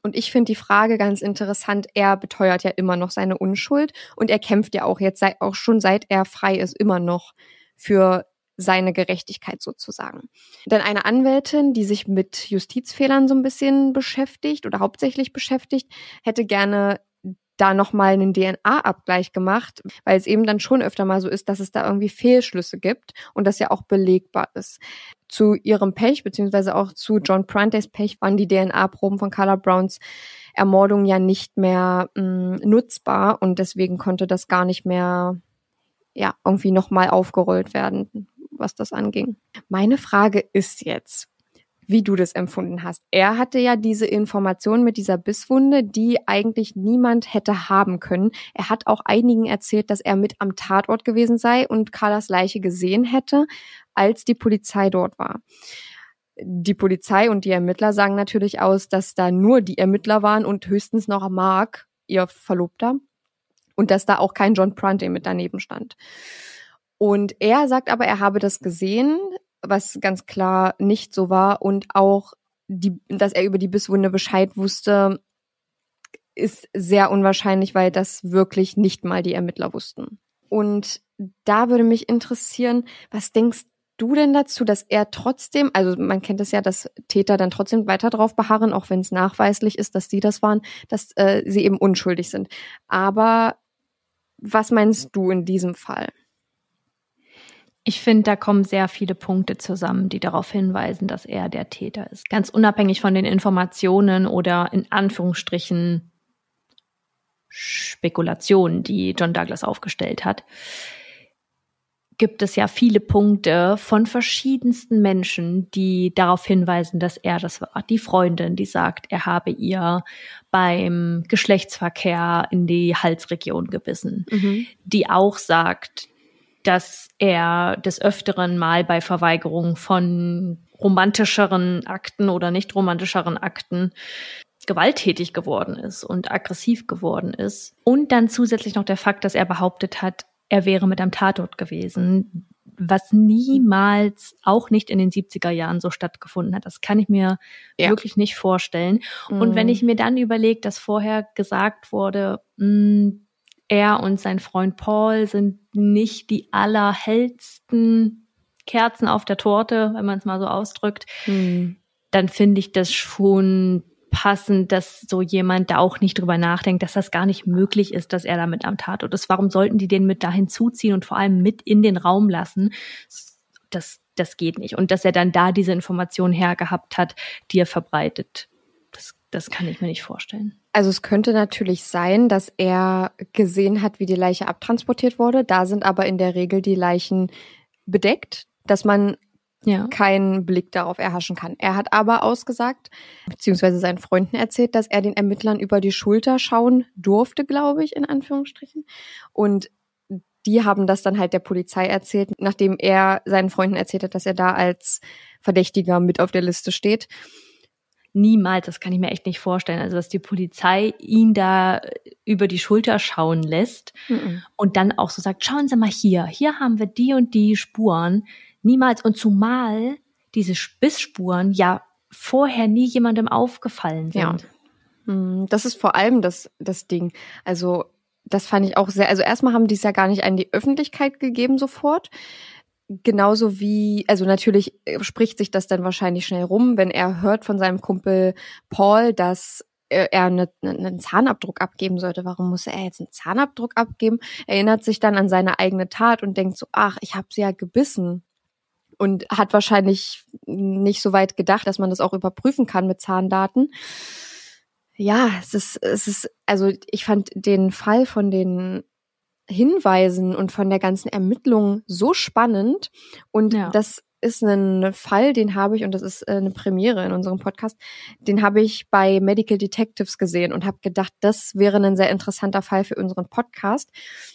Und ich finde die Frage ganz interessant. Er beteuert ja immer noch seine Unschuld und er kämpft ja auch jetzt auch schon seit er frei ist immer noch für seine Gerechtigkeit sozusagen. Denn eine Anwältin, die sich mit Justizfehlern so ein bisschen beschäftigt oder hauptsächlich beschäftigt, hätte gerne da nochmal einen DNA-Abgleich gemacht, weil es eben dann schon öfter mal so ist, dass es da irgendwie Fehlschlüsse gibt und das ja auch belegbar ist. Zu ihrem Pech, beziehungsweise auch zu John Prunty's Pech, waren die DNA-Proben von Carla Browns Ermordung ja nicht mehr mh, nutzbar und deswegen konnte das gar nicht mehr ja irgendwie nochmal aufgerollt werden, was das anging. Meine Frage ist jetzt, wie du das empfunden hast. Er hatte ja diese Information mit dieser Bisswunde, die eigentlich niemand hätte haben können. Er hat auch einigen erzählt, dass er mit am Tatort gewesen sei und Carlas Leiche gesehen hätte, als die Polizei dort war. Die Polizei und die Ermittler sagen natürlich aus, dass da nur die Ermittler waren und höchstens noch Mark, ihr Verlobter, und dass da auch kein John Prunty mit daneben stand. Und er sagt aber, er habe das gesehen, was ganz klar nicht so war und auch die, dass er über die Bisswunde Bescheid wusste, ist sehr unwahrscheinlich, weil das wirklich nicht mal die Ermittler wussten. Und da würde mich interessieren, was denkst du denn dazu, dass er trotzdem, also man kennt es ja, dass Täter dann trotzdem weiter drauf beharren, auch wenn es nachweislich ist, dass sie das waren, dass äh, sie eben unschuldig sind. Aber was meinst du in diesem Fall? Ich finde, da kommen sehr viele Punkte zusammen, die darauf hinweisen, dass er der Täter ist. Ganz unabhängig von den Informationen oder in Anführungsstrichen Spekulationen, die John Douglas aufgestellt hat, gibt es ja viele Punkte von verschiedensten Menschen, die darauf hinweisen, dass er das war. Die Freundin, die sagt, er habe ihr beim Geschlechtsverkehr in die Halsregion gebissen. Die auch sagt, dass er des Öfteren mal bei Verweigerung von romantischeren Akten oder nicht romantischeren Akten gewalttätig geworden ist und aggressiv geworden ist. Und dann zusätzlich noch der Fakt, dass er behauptet hat, er wäre mit am Tatort gewesen, was niemals, auch nicht in den 70er Jahren so stattgefunden hat. Das kann ich mir Ja. wirklich nicht vorstellen. Und wenn Mhm. ich mir dann überlege, dass vorher gesagt wurde, mh, er und sein Freund Paul sind nicht die allerhellsten Kerzen auf der Torte, wenn man es mal so ausdrückt, Hm. dann finde ich das schon passend, dass so jemand da auch nicht drüber nachdenkt, dass das gar nicht möglich ist, dass er damit am Tatort ist. Warum sollten die den mit dahin zuziehen und vor allem mit in den Raum lassen? Das, das geht nicht. Und dass er dann da diese Information hergehabt hat, die er verbreitet, das, kann ich mir nicht vorstellen. Also es könnte natürlich sein, dass er gesehen hat, wie die Leiche abtransportiert wurde. Da sind aber in der Regel die Leichen bedeckt, dass man Ja. keinen Blick darauf erhaschen kann. Er hat aber ausgesagt, beziehungsweise seinen Freunden erzählt, dass er den Ermittlern über die Schulter schauen durfte, glaube ich, in Anführungsstrichen. Und die haben das dann halt der Polizei erzählt, nachdem er seinen Freunden erzählt hat, dass er da als Verdächtiger mit auf der Liste steht. Niemals, das kann ich mir echt nicht vorstellen. Also, dass die Polizei ihn da über die Schulter schauen lässt und dann auch so sagt, schauen Sie mal hier, hier haben wir die und die Spuren. Niemals. Und zumal diese Bissspuren ja vorher nie jemandem aufgefallen sind. Ja. Hm, Das ist vor allem das, das Ding. Also, das fand ich auch sehr, also erstmal haben die es ja gar nicht an die Öffentlichkeit gegeben sofort. Genauso wie, also natürlich äh, spricht sich das dann wahrscheinlich schnell rum, wenn er hört von seinem Kumpel Paul, dass äh, er eine, einen Zahnabdruck abgeben sollte. Warum muss er jetzt einen Zahnabdruck abgeben? Erinnert sich dann an seine eigene Tat und denkt so, ach, ich habe sie ja gebissen. Und hat wahrscheinlich nicht so weit gedacht, dass man das auch überprüfen kann mit Zahndaten. Ja, es ist, es ist, also ich fand den Fall von den Hinweisen und von der ganzen Ermittlung so spannend. Und Ja. das ist ein Fall, den habe ich, und das ist äh, eine Premiere in unserem Podcast, den habe ich bei Medical Detectives gesehen und habe gedacht, das wäre ein sehr interessanter Fall für unseren Podcast.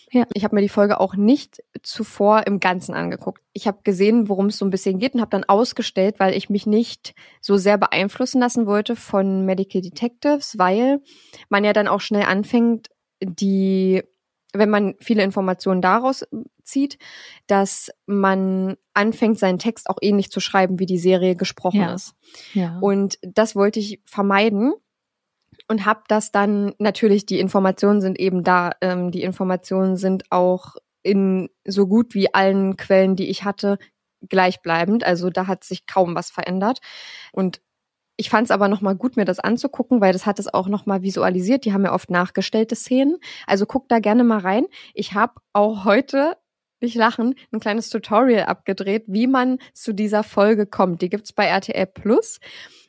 Ja. Ich habe mir die Folge auch nicht zuvor im Ganzen angeguckt. Ich habe gesehen, worum es so ein bisschen geht und habe dann ausgestellt, weil ich mich nicht so sehr beeinflussen lassen wollte von Medical Detectives, weil man ja dann auch schnell anfängt, die wenn man viele Informationen daraus zieht, dass man anfängt, seinen Text auch ähnlich zu schreiben, wie die Serie gesprochen Ja. ist. Ja. Und das wollte ich vermeiden und habe das dann, natürlich, die Informationen sind eben da, ähm, die Informationen sind auch in so gut wie allen Quellen, die ich hatte, gleichbleibend. Also da hat sich kaum was verändert. Und ich fand es aber nochmal gut, mir das anzugucken, weil das hat es auch nochmal visualisiert. Die haben ja oft nachgestellte Szenen. Also guck da gerne mal rein. Ich habe auch heute, nicht lachen, ein kleines Tutorial abgedreht, wie man zu dieser Folge kommt. Die gibt's bei RTL Plus.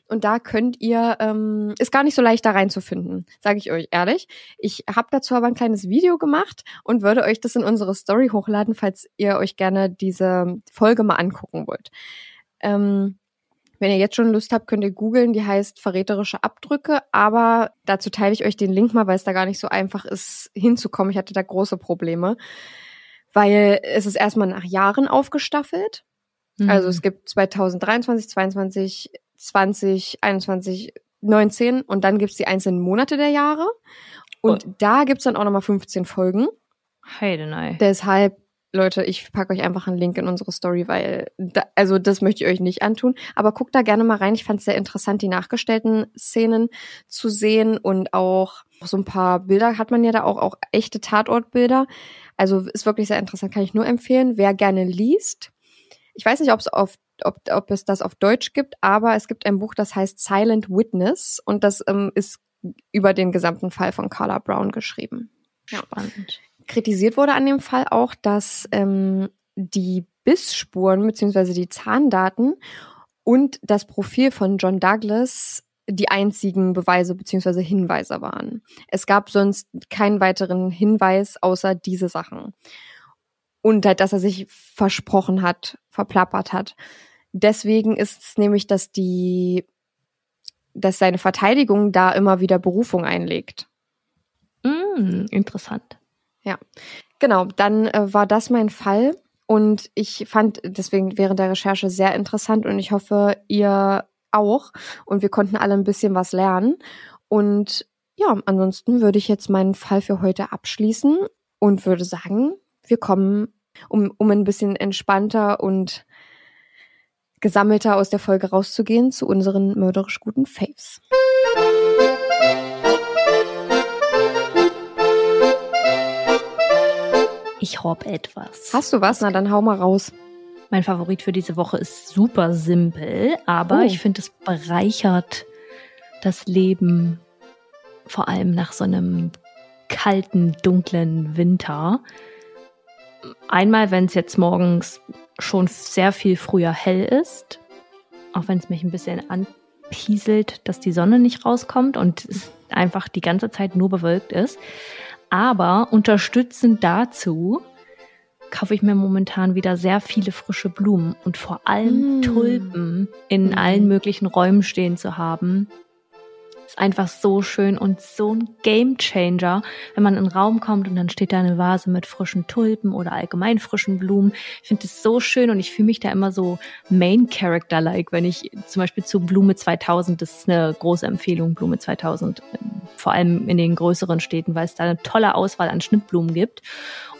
Und da könnt ihr, ähm, ist gar nicht so leicht da reinzufinden, sage ich euch ehrlich. Ich habe dazu aber ein kleines Video gemacht und würde euch das in unsere Story hochladen, falls ihr euch gerne diese Folge mal angucken wollt. Ähm, wenn ihr jetzt schon Lust habt, könnt ihr googeln, die heißt verräterische Abdrücke, aber dazu teile ich euch den Link mal, weil es da gar nicht so einfach ist, hinzukommen. Ich hatte da große Probleme, weil es ist erstmal nach Jahren aufgestaffelt. Mhm. Also es gibt 2023, 22, 20, 21, 19 und dann gibt's die einzelnen Monate der Jahre. Und da gibt's dann auch nochmal 15 Folgen. Heidenei. Deshalb, Leute, ich packe euch einfach einen Link in unsere Story, weil, da, also das möchte ich euch nicht antun. Aber guckt da gerne mal rein. Ich fand es sehr interessant, die nachgestellten Szenen zu sehen und auch so ein paar Bilder hat man ja da auch, auch echte Tatortbilder. Also ist wirklich sehr interessant, kann ich nur empfehlen. Wer gerne liest, ich weiß nicht, ob es auf ob, ob es das auf Deutsch gibt, aber es gibt ein Buch, das heißt Silent Witness und das ähm, ist über den gesamten Fall von Carla Brown geschrieben. Spannend. Kritisiert wurde an dem Fall auch, dass ähm, die Bissspuren beziehungsweise die Zahndaten und das Profil von John Douglas die einzigen Beweise beziehungsweise Hinweise waren. Es gab sonst keinen weiteren Hinweis außer diese Sachen. Und halt, dass er sich versprochen hat, verplappert hat. Deswegen ist es nämlich, dass die, dass seine Verteidigung da immer wieder Berufung einlegt. Mm, interessant. Genau, dann äh, war das mein Fall. Und ich fand deswegen während der Recherche sehr interessant und ich hoffe, ihr auch. Und wir konnten alle ein bisschen was lernen. Und ja, ansonsten würde ich jetzt meinen Fall für heute abschließen und würde sagen, wir kommen, um, um ein bisschen entspannter und gesammelter aus der Folge rauszugehen, zu unseren mörderisch guten Faves. Ich hab etwas. Hast du was? Na, dann hau mal raus. Mein Favorit für diese Woche ist super simpel, aber Oh. ich finde, es bereichert das Leben, vor allem nach so einem kalten, dunklen Winter. Einmal, wenn es jetzt morgens schon sehr viel früher hell ist, auch wenn es mich ein bisschen anpieselt, dass die Sonne nicht rauskommt und es einfach die ganze Zeit nur bewölkt ist. Aber unterstützend dazu kaufe ich mir momentan wieder sehr viele frische Blumen und vor allem Mm. Tulpen in Mm. allen möglichen Räumen stehen zu haben. Ist einfach so schön und so ein Game Changer, wenn man in einen Raum kommt und dann steht da eine Vase mit frischen Tulpen oder allgemein frischen Blumen. Ich finde das so schön und ich fühle mich da immer so Main Character-like, wenn ich zum Beispiel zu Blume 2000, das ist eine große Empfehlung, Blume 2000, ähm, vor allem in den größeren Städten, weil es da eine tolle Auswahl an Schnittblumen gibt.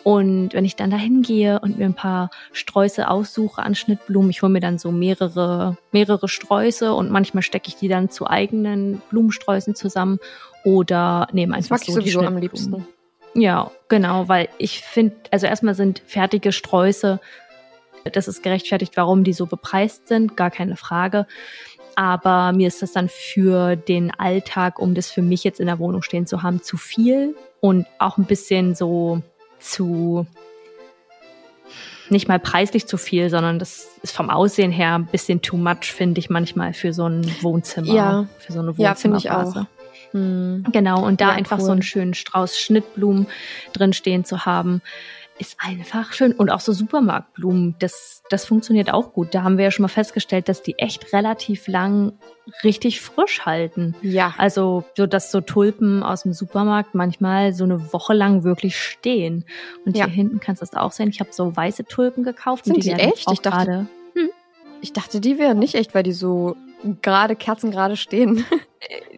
Und wenn ich dann dahin gehe und mir ein paar Sträuße aussuche an Schnittblumen, ich hole mir dann so mehrere, mehrere Sträuße und manchmal stecke ich die dann zu eigenen Blumensträußen zusammen oder nehme Das einfach mag ich so die sowieso am liebsten. Ja, genau, weil ich finde, also erstmal sind fertige Sträuße, das ist gerechtfertigt, warum die so bepreist sind, gar keine Frage. Aber mir ist das dann für den Alltag, um das für mich jetzt in der Wohnung stehen zu haben, zu viel und auch ein bisschen so zu, nicht mal preislich zu viel, sondern das ist vom Aussehen her ein bisschen too much, finde ich manchmal für so ein Wohnzimmer. Ja. Für so eine Ja, finde ich auch. Hm. Genau, und da Ja, einfach cool. so einen schönen Strauß Schnittblumen drin stehen zu haben, ist einfach schön. Und auch so Supermarktblumen, das, das funktioniert auch gut. Da haben wir ja schon mal festgestellt, dass die echt relativ lang richtig frisch halten. Ja. Also, so dass so Tulpen aus dem Supermarkt manchmal so eine Woche lang wirklich stehen. Und Ja. hier hinten kannst du das auch sehen. Ich habe so weiße Tulpen gekauft. Sind und die die echt? Ich dachte- gerade Ich dachte, die wären nicht echt, weil die so gerade kerzengerade stehen.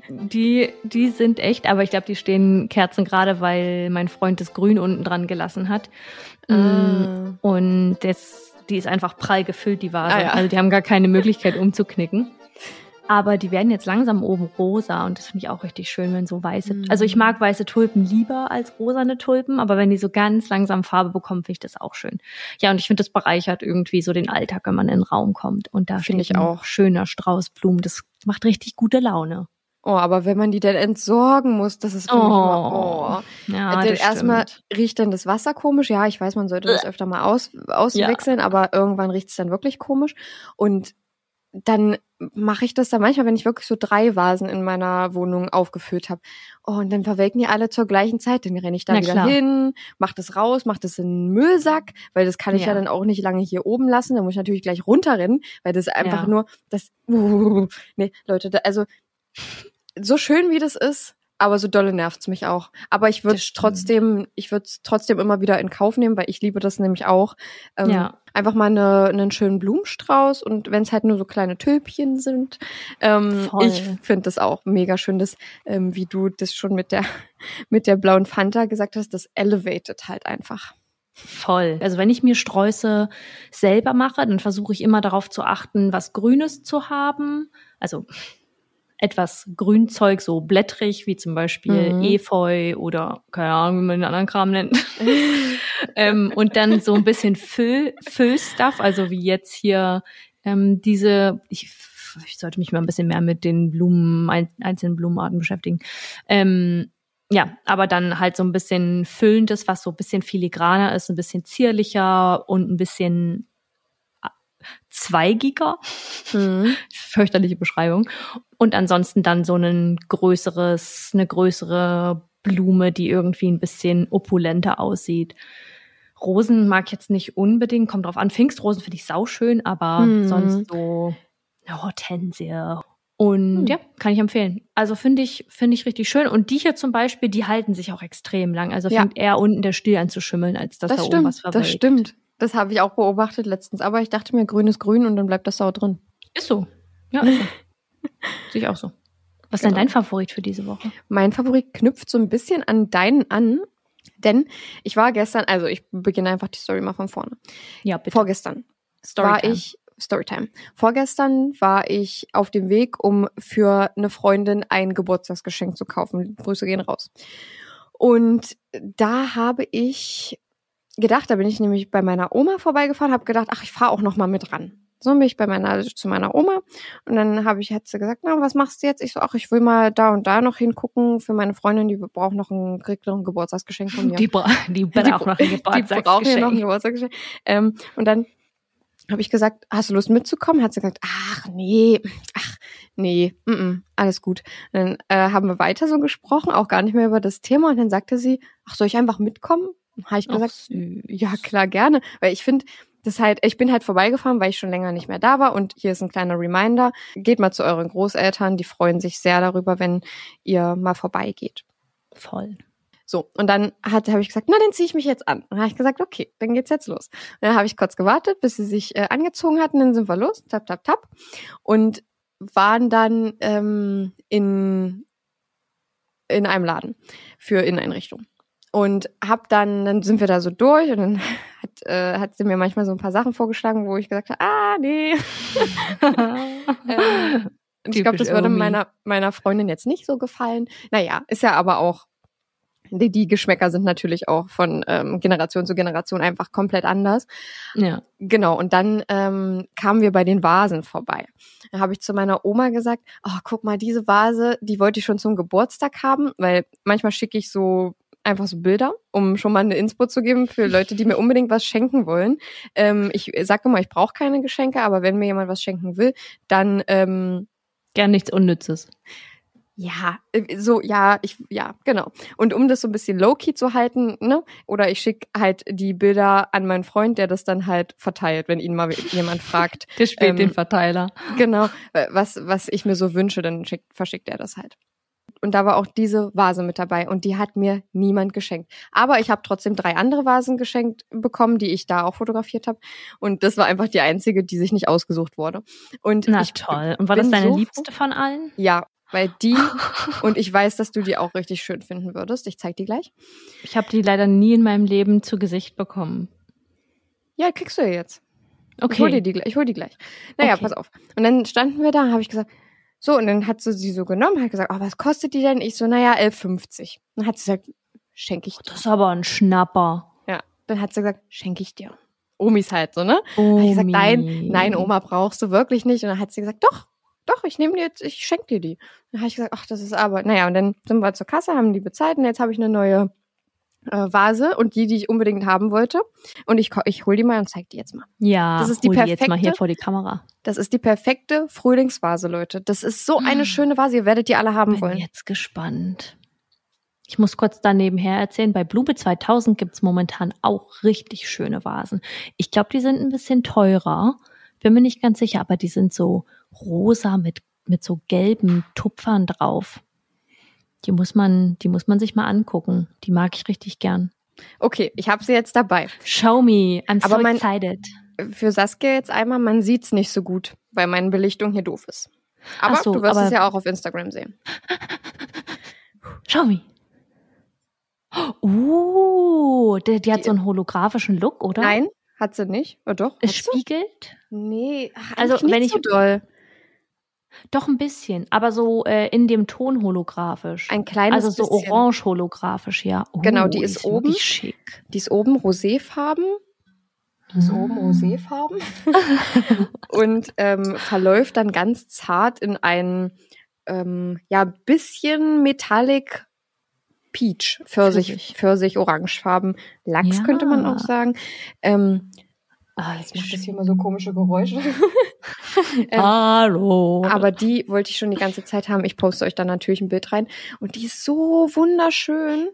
Die, die sind echt, aber ich glaube, die stehen Kerzen gerade, weil mein Freund das Grün unten dran gelassen hat. Ah. Und das, die ist einfach prall gefüllt, die Vase. Ah, ja. Also die haben gar keine Möglichkeit umzuknicken. Aber die werden jetzt langsam oben rosa und das finde ich auch richtig schön, wenn so weiße. Mm. Also ich mag weiße Tulpen lieber als rosane Tulpen, aber wenn die so ganz langsam Farbe bekommen, finde ich das auch schön. Ja, und ich finde, das bereichert irgendwie so den Alltag, wenn man in den Raum kommt. Und da Finde ich auch. schöner Strauß Blumen. Das macht richtig gute Laune. Oh, aber wenn man die dann entsorgen muss, das ist für mich immer, oh. Ja, Denn das erstmal riecht dann das Wasser komisch. Ja, ich weiß, man sollte das öfter mal aus, auswechseln, aber irgendwann riecht es dann wirklich komisch. Und dann mache ich das dann manchmal, wenn ich wirklich so drei Vasen in meiner Wohnung aufgefüllt habe. Oh, und dann verwelken die alle zur gleichen Zeit. Dann renne ich da Na wieder klar. hin, mach das raus, mach das in einen Müllsack, weil das kann ich ja. Ja. dann auch nicht lange hier oben lassen. Da muss ich natürlich gleich runterrennen, weil das einfach Ja. nur das. nee, Leute, da, also so schön wie das ist, aber so dolle nervt's mich auch. Aber ich würde trotzdem, ich würde es trotzdem immer wieder in Kauf nehmen, weil ich liebe das nämlich auch. Ähm, Ja. Einfach mal eine, einen schönen Blumenstrauß und wenn es halt nur so kleine Tülpchen sind. Ähm, Voll. ich finde das auch mega schön, dass, ähm, wie du das schon mit der, mit der blauen Fanta gesagt hast, das elevated halt einfach. Voll. Also wenn ich mir Sträuße selber mache, dann versuche ich immer darauf zu achten, was Grünes zu haben. Also etwas Grünzeug, so blättrig, wie zum Beispiel Mhm. Efeu oder keine Ahnung, wie man den anderen Kram nennt. ähm, und dann so ein bisschen Füll, Füllstuff, also wie jetzt hier ähm, diese, ich, ich sollte mich mal ein bisschen mehr mit den Blumen, ein, einzelnen Blumenarten beschäftigen. Ähm, ja, aber dann halt so ein bisschen füllendes, was so ein bisschen filigraner ist, ein bisschen zierlicher und ein bisschen zweigiger. Mhm. Fürchterliche Beschreibung. Und ansonsten dann so ein größeres, eine größere Blume, die irgendwie ein bisschen opulenter aussieht. Rosen mag ich jetzt nicht unbedingt, kommt drauf an. Pfingstrosen finde ich sauschön, aber Mhm. sonst so eine Hortensie. Und Hm. ja, kann ich empfehlen. Also finde ich, finde ich richtig schön. Und die hier zum Beispiel, die halten sich auch extrem lang. Also Ja. fängt eher unten der Stiel an zu schimmeln, als dass Das da oben was stimmt, verwelkt. das stimmt. Das habe ich auch beobachtet letztens. Aber ich dachte mir, grün ist grün und dann bleibt das Sau drin. Ist so. Ja, ist so. Sehe ich auch so. Was ist denn Genau. dein Favorit für diese Woche? Mein Favorit knüpft so ein bisschen an deinen an. Denn ich war gestern, also ich beginne einfach die Story mal von vorne. Ja, bitte. Vorgestern war Storytime. ich Storytime. Vorgestern war ich auf dem Weg, um für eine Freundin ein Geburtstagsgeschenk zu kaufen. Grüße gehen raus. Und da habe ich gedacht, da bin ich nämlich bei meiner Oma vorbeigefahren, habe gedacht, ach, ich fahre auch noch mal mit ran. So bin ich bei meiner zu meiner Oma und dann habe ich hat sie gesagt, na, was machst du jetzt? Ich so, ach, ich will mal da und da noch hingucken für meine Freundin, die braucht noch ein kriegt noch ein Geburtstagsgeschenk von mir. Die, bra die braucht auch noch ein Die brauchen ja noch ein Geburtstagsgeschenk. Geburtstagsgeschenk. Ähm, und dann habe ich gesagt, hast du Lust mitzukommen? Hat sie gesagt, ach nee, ach nee, mm -mm, alles gut. Dann äh, haben wir weiter so gesprochen, auch gar nicht mehr über das Thema. Und dann sagte sie, ach soll ich einfach mitkommen? Habe ich gesagt, ja klar, gerne. Weil ich finde, das halt, ich bin halt vorbeigefahren, weil ich schon länger nicht mehr da war. Und hier ist ein kleiner Reminder. Geht mal zu euren Großeltern, die freuen sich sehr darüber, wenn ihr mal vorbeigeht. Voll. So, und dann habe ich gesagt, na, dann ziehe ich mich jetzt an. Und dann habe ich gesagt, okay, dann geht's jetzt los. Und dann habe ich kurz gewartet, bis sie sich äh, angezogen hatten, dann sind wir los, tap, tap, tap. Und waren dann ähm, in, in einem Laden für Inneneinrichtung. Und hab dann, dann sind wir da so durch und dann hat, äh, hat sie mir manchmal so ein paar Sachen vorgeschlagen, wo ich gesagt habe, ah, nee. ähm, und ich glaube, das würde meiner, meiner Freundin jetzt nicht so gefallen. Naja, ist ja aber auch, die, die Geschmäcker sind natürlich auch von ähm, Generation zu Generation einfach komplett anders. ja. Genau, und dann ähm, kamen wir bei den Vasen vorbei. Da habe ich zu meiner Oma gesagt, oh, guck mal, diese Vase, die wollte ich schon zum Geburtstag haben, weil manchmal schicke ich so einfach so Bilder, um schon mal eine Inspo zu geben für Leute, die mir unbedingt was schenken wollen. Ähm, ich sage immer, ich brauche keine Geschenke, aber wenn mir jemand was schenken will, dann ähm, Gern nichts Unnützes. ja, äh, so, ja, ich, ja, genau. Und um das so ein bisschen low-key zu halten, ne, oder ich schicke halt die Bilder an meinen Freund, der das dann halt verteilt, wenn ihn mal jemand fragt. Der spielt Ähm, den Verteiler. Genau, äh, was, was ich mir so wünsche, dann schickt, verschickt er das halt. Und da war auch diese Vase mit dabei und die hat mir niemand geschenkt. Aber ich habe trotzdem drei andere Vasen geschenkt bekommen, die ich da auch fotografiert habe. Und das war einfach die einzige, die sich nicht ausgesucht wurde. Und Na ich toll. Und war das deine so liebste von allen? Ja, weil die und ich weiß, dass du die auch richtig schön finden würdest. Ich zeig die gleich. Ich habe die leider nie in meinem Leben zu Gesicht bekommen. Ja, kriegst du ja jetzt. Ich hol dir Okay. die, gleich- ich hol die gleich. Naja, Okay. pass auf. Und dann standen wir da, habe ich gesagt, so, und dann hat sie sie so genommen, hat gesagt, oh, was kostet die denn? Ich so, naja, 11,50. Dann hat sie gesagt, schenke ich dir. Das ist aber ein Schnapper. Ja. Dann hat sie gesagt, schenke ich dir. Omis halt so, ne? Hab ich gesagt, nein, Omi. nein, Oma brauchst du wirklich nicht. Und dann hat sie gesagt, doch, doch, ich nehme dir jetzt, ich schenke dir die. Dann habe ich gesagt, ach, das ist aber, naja, und dann sind wir zur Kasse, haben die bezahlt und jetzt habe ich eine neue äh, Vase und die, die ich unbedingt haben wollte. Und ich, ich hol die mal und zeig die jetzt mal. Ja, Das ist die hol jetzt mal perfekte- hier vor die Kamera. Das ist die perfekte Frühlingsvase, Leute. Das ist so eine Mm. schöne Vase. Ihr werdet die alle haben Bin wollen. jetzt gespannt. Ich muss kurz da nebenher erzählen, bei Blume 2000 gibt's momentan auch richtig schöne Vasen. Ich glaube, die sind ein bisschen teurer. Bin mir nicht ganz sicher, aber die sind so rosa mit, mit so gelben Tupfern drauf. Die muss man, die muss man sich mal angucken. Die mag ich richtig gern. Okay, ich habe sie jetzt dabei. Show me. I'm Aber so mein- excited. Für Saskia jetzt einmal, man sieht's nicht so gut, weil meine Belichtung hier doof ist. Aber so, du wirst aber- es ja auch auf Instagram sehen. Show me. Uh, die, die hat Die- so einen holographischen Look, oder? Nein, hat sie nicht. Oder doch? Es spiegelt? Nee, Also, wenn ich- so doll. Doch ein bisschen, aber so äh, in dem Ton holographisch. Ein kleines also so bisschen. orange holographisch, ja. Oh, Genau, die ist oben. Schick. Die ist oben roséfarben. Die ist oben roséfarben. und ähm, verläuft dann ganz zart in ein ähm, ja bisschen Metallic Peach, Pfirsich, Pfirsich. Pfirsich, Orangefarben, Lachs Ja. könnte man auch sagen. Ähm, Ah, jetzt macht das hier immer so komische Geräusche. ähm, Hallo. aber die wollte ich schon die ganze Zeit haben. Ich poste euch dann natürlich ein Bild rein. Und die ist so wunderschön.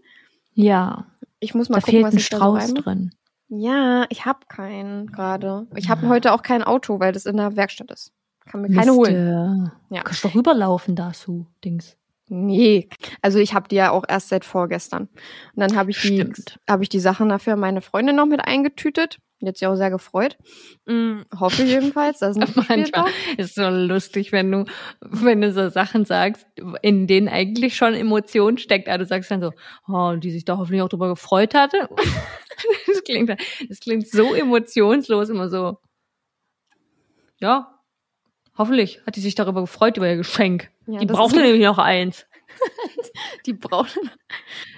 ja, Ich muss mal da gucken, fehlt was ein ich da so Strauß drin. Ja, ich habe keinen gerade. Ich habe Ja. heute auch kein Auto, weil das in der Werkstatt ist. Kann mir keine holen. holen. Ja. Kannst doch rüberlaufen da, so Dings. Nee, also ich habe die ja auch erst seit vorgestern. Und dann habe ich die habe ich die Sachen dafür meine Freundin noch mit eingetütet. Jetzt ja auch sehr gefreut. Mm, hoffe jedenfalls, dass es nicht Manchmal ist so lustig, wenn du, wenn du so Sachen sagst, in denen eigentlich schon Emotion steckt, aber du sagst dann so, oh, die sich da hoffentlich auch drüber gefreut hatte. Das klingt, das klingt so emotionslos, immer so. Ja, hoffentlich hat die sich darüber gefreut über ihr Geschenk. Ja, die das brauchte ist- nämlich noch eins. Die brauchen.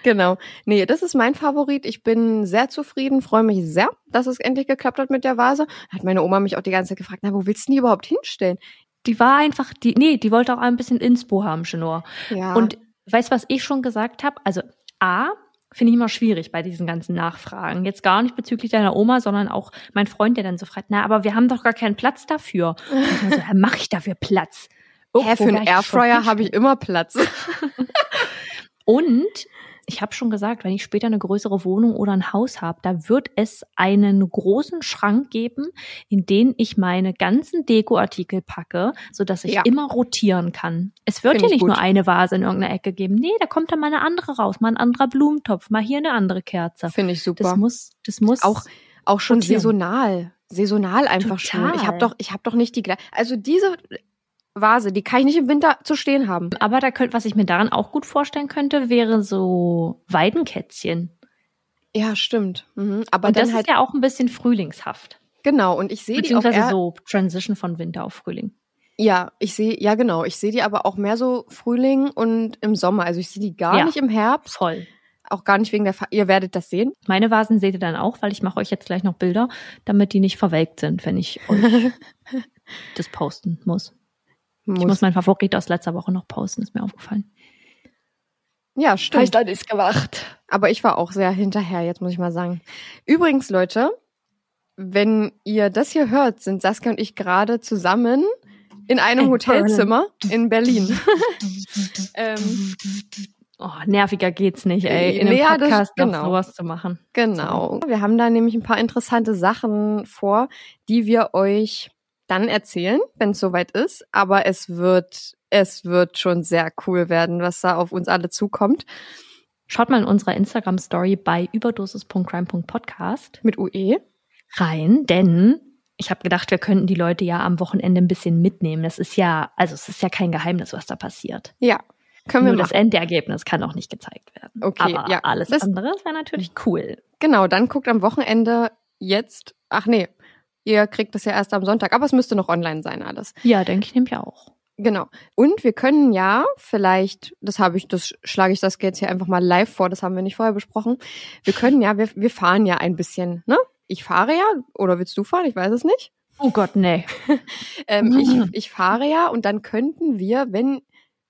Genau. Nee, das ist mein Favorit. Ich bin sehr zufrieden, freue mich sehr, dass es endlich geklappt hat mit der Vase. Hat meine Oma mich auch die ganze Zeit gefragt, na, wo willst du die überhaupt hinstellen? Die war einfach, die, nee, die wollte auch ein bisschen Inspo haben, Chenor. Ja. Und weißt was ich schon gesagt habe? Also A, finde ich immer schwierig bei diesen ganzen Nachfragen. Jetzt gar nicht bezüglich deiner Oma, sondern auch mein Freund, der dann so fragt, na, aber wir haben doch gar keinen Platz dafür. Und ich so, ja, mach ich dafür Platz? Hä, Irgendwo für einen schon Airfryer habe ich immer Platz. Und ich habe schon gesagt, wenn ich später eine größere Wohnung oder ein Haus habe, da wird es einen großen Schrank geben, in den ich meine ganzen Dekoartikel packe, sodass ich Ja. immer rotieren kann. Es wird Find hier ich nicht gut. nur eine Vase in irgendeiner Ecke geben. Nee, da kommt dann mal eine andere raus, mal ein anderer Blumentopf, mal hier eine andere Kerze. Finde ich super. Das muss, das muss auch, auch schon rotieren. saisonal. Saisonal einfach schon. Total. Ich habe doch, ich habe doch nicht die gleiche. Also diese Vase, die kann ich nicht im Winter zu stehen haben. Aber da könnt, was ich mir daran auch gut vorstellen könnte, wäre so Weidenkätzchen. Ja, stimmt. Mhm. Aber Und das halt ist ja auch ein bisschen frühlingshaft. genau. Und ich sehe die auch eher, so Transition von Winter auf Frühling. Ja, ich sehe, ja genau. Ich sehe die aber auch mehr so Frühling und im Sommer. Also ich sehe die gar Ja. nicht im Herbst. Voll. Auch gar nicht wegen der. Fa ihr werdet das sehen. Meine Vasen seht ihr dann auch, weil ich mache euch jetzt gleich noch Bilder, damit die nicht verwelkt sind, wenn ich euch das posten muss. Ich muss mein Favorit aus letzter Woche noch posten, ist mir aufgefallen. ja, stimmt. ist gemacht. Aber ich war auch sehr hinterher, jetzt muss ich mal sagen. Übrigens, Leute, wenn ihr das hier hört, sind Saskia und ich gerade zusammen in einem In Hotelzimmer in Berlin. ähm, Oh, nerviger geht's nicht, ey, in ja, einem das- Podcast noch genau. sowas zu machen. genau. Wir haben da nämlich ein paar interessante Sachen vor, die wir euch dann erzählen, wenn es soweit ist. Aber es wird, es wird schon sehr cool werden, was da auf uns alle zukommt. Schaut mal in unserer Instagram-Story bei überdosis.crime.podcast Mit UE. rein, denn ich habe gedacht, wir könnten die Leute ja am Wochenende ein bisschen mitnehmen. Das ist ja, also es ist ja kein Geheimnis, was da passiert. Ja, können wir Nur das machen. Endergebnis kann auch nicht gezeigt werden. Okay, Aber ja. alles Das- andere wäre natürlich cool. Genau, dann guckt am Wochenende jetzt. Ach nee, ihr kriegt das ja erst am Sonntag, aber es müsste noch online sein alles. Ja, denke ich nämlich auch. Genau. Und wir können ja vielleicht, das habe ich, das schlage ich das jetzt hier einfach mal live vor, das haben wir nicht vorher besprochen. Wir können ja, wir, wir fahren ja ein bisschen, ne? Ich fahre ja, oder willst du fahren? Ich weiß es nicht. Oh Gott, nee. Ähm, ich, ich fahre ja und dann könnten wir, wenn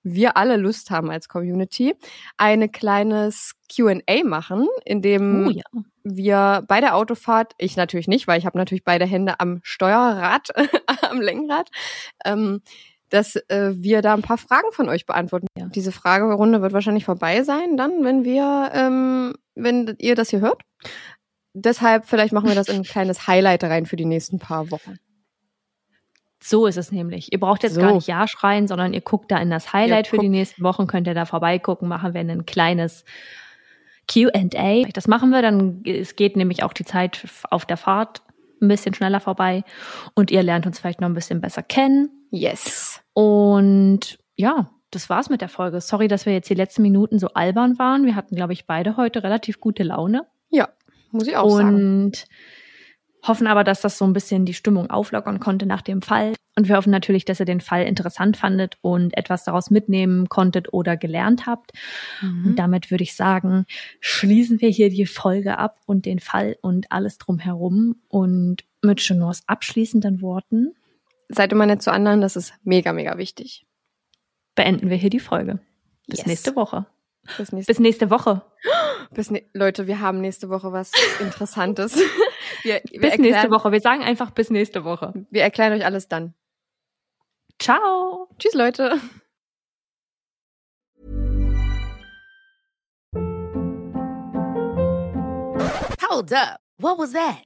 wir alle Lust haben als Community, eine kleines Q&A machen, in dem Oh ja. wir bei der Autofahrt, ich natürlich nicht, weil ich habe natürlich beide Hände am Steuerrad, am Lenkrad, ähm, dass äh, wir da ein paar Fragen von euch beantworten. Ja. Diese Fragerunde wird wahrscheinlich vorbei sein, dann, wenn wir, ähm, wenn ihr das hier hört. Deshalb vielleicht machen wir das in ein kleines Highlight rein für die nächsten paar Wochen. So ist es nämlich. Ihr braucht jetzt So. gar nicht Ja schreien, sondern ihr guckt da in das Highlight Ihr für die nächsten Wochen, könnt ihr da vorbeigucken, machen wir ein kleines Q&A. Das machen wir, dann es geht nämlich auch die Zeit auf der Fahrt ein bisschen schneller vorbei und ihr lernt uns vielleicht noch ein bisschen besser kennen. Yes. Und ja, das war's mit der Folge. Sorry, dass wir jetzt die letzten Minuten so albern waren. Wir hatten, glaube ich, beide heute relativ gute Laune. Ja, muss ich auch sagen. und hoffen aber, dass das so ein bisschen die Stimmung auflockern konnte nach dem Fall. Und wir hoffen natürlich, dass ihr den Fall interessant fandet und etwas daraus mitnehmen konntet oder gelernt habt. Mhm. Und damit würde ich sagen, schließen wir hier die Folge ab und den Fall und alles drumherum. Und mit Chenors abschließenden Worten Seid immer nett zu anderen, das ist mega, mega wichtig. beenden wir hier die Folge. Bis Yes. nächste Woche. Bis nächste, Bis nächste Woche. bis ne Leute, wir haben nächste Woche was Interessantes. Wir, wir, Bis nächste erklären, Woche. Wir sagen einfach bis nächste Woche. wir erklären euch alles dann. Ciao. Tschüss, Leute. Hold up. What was that?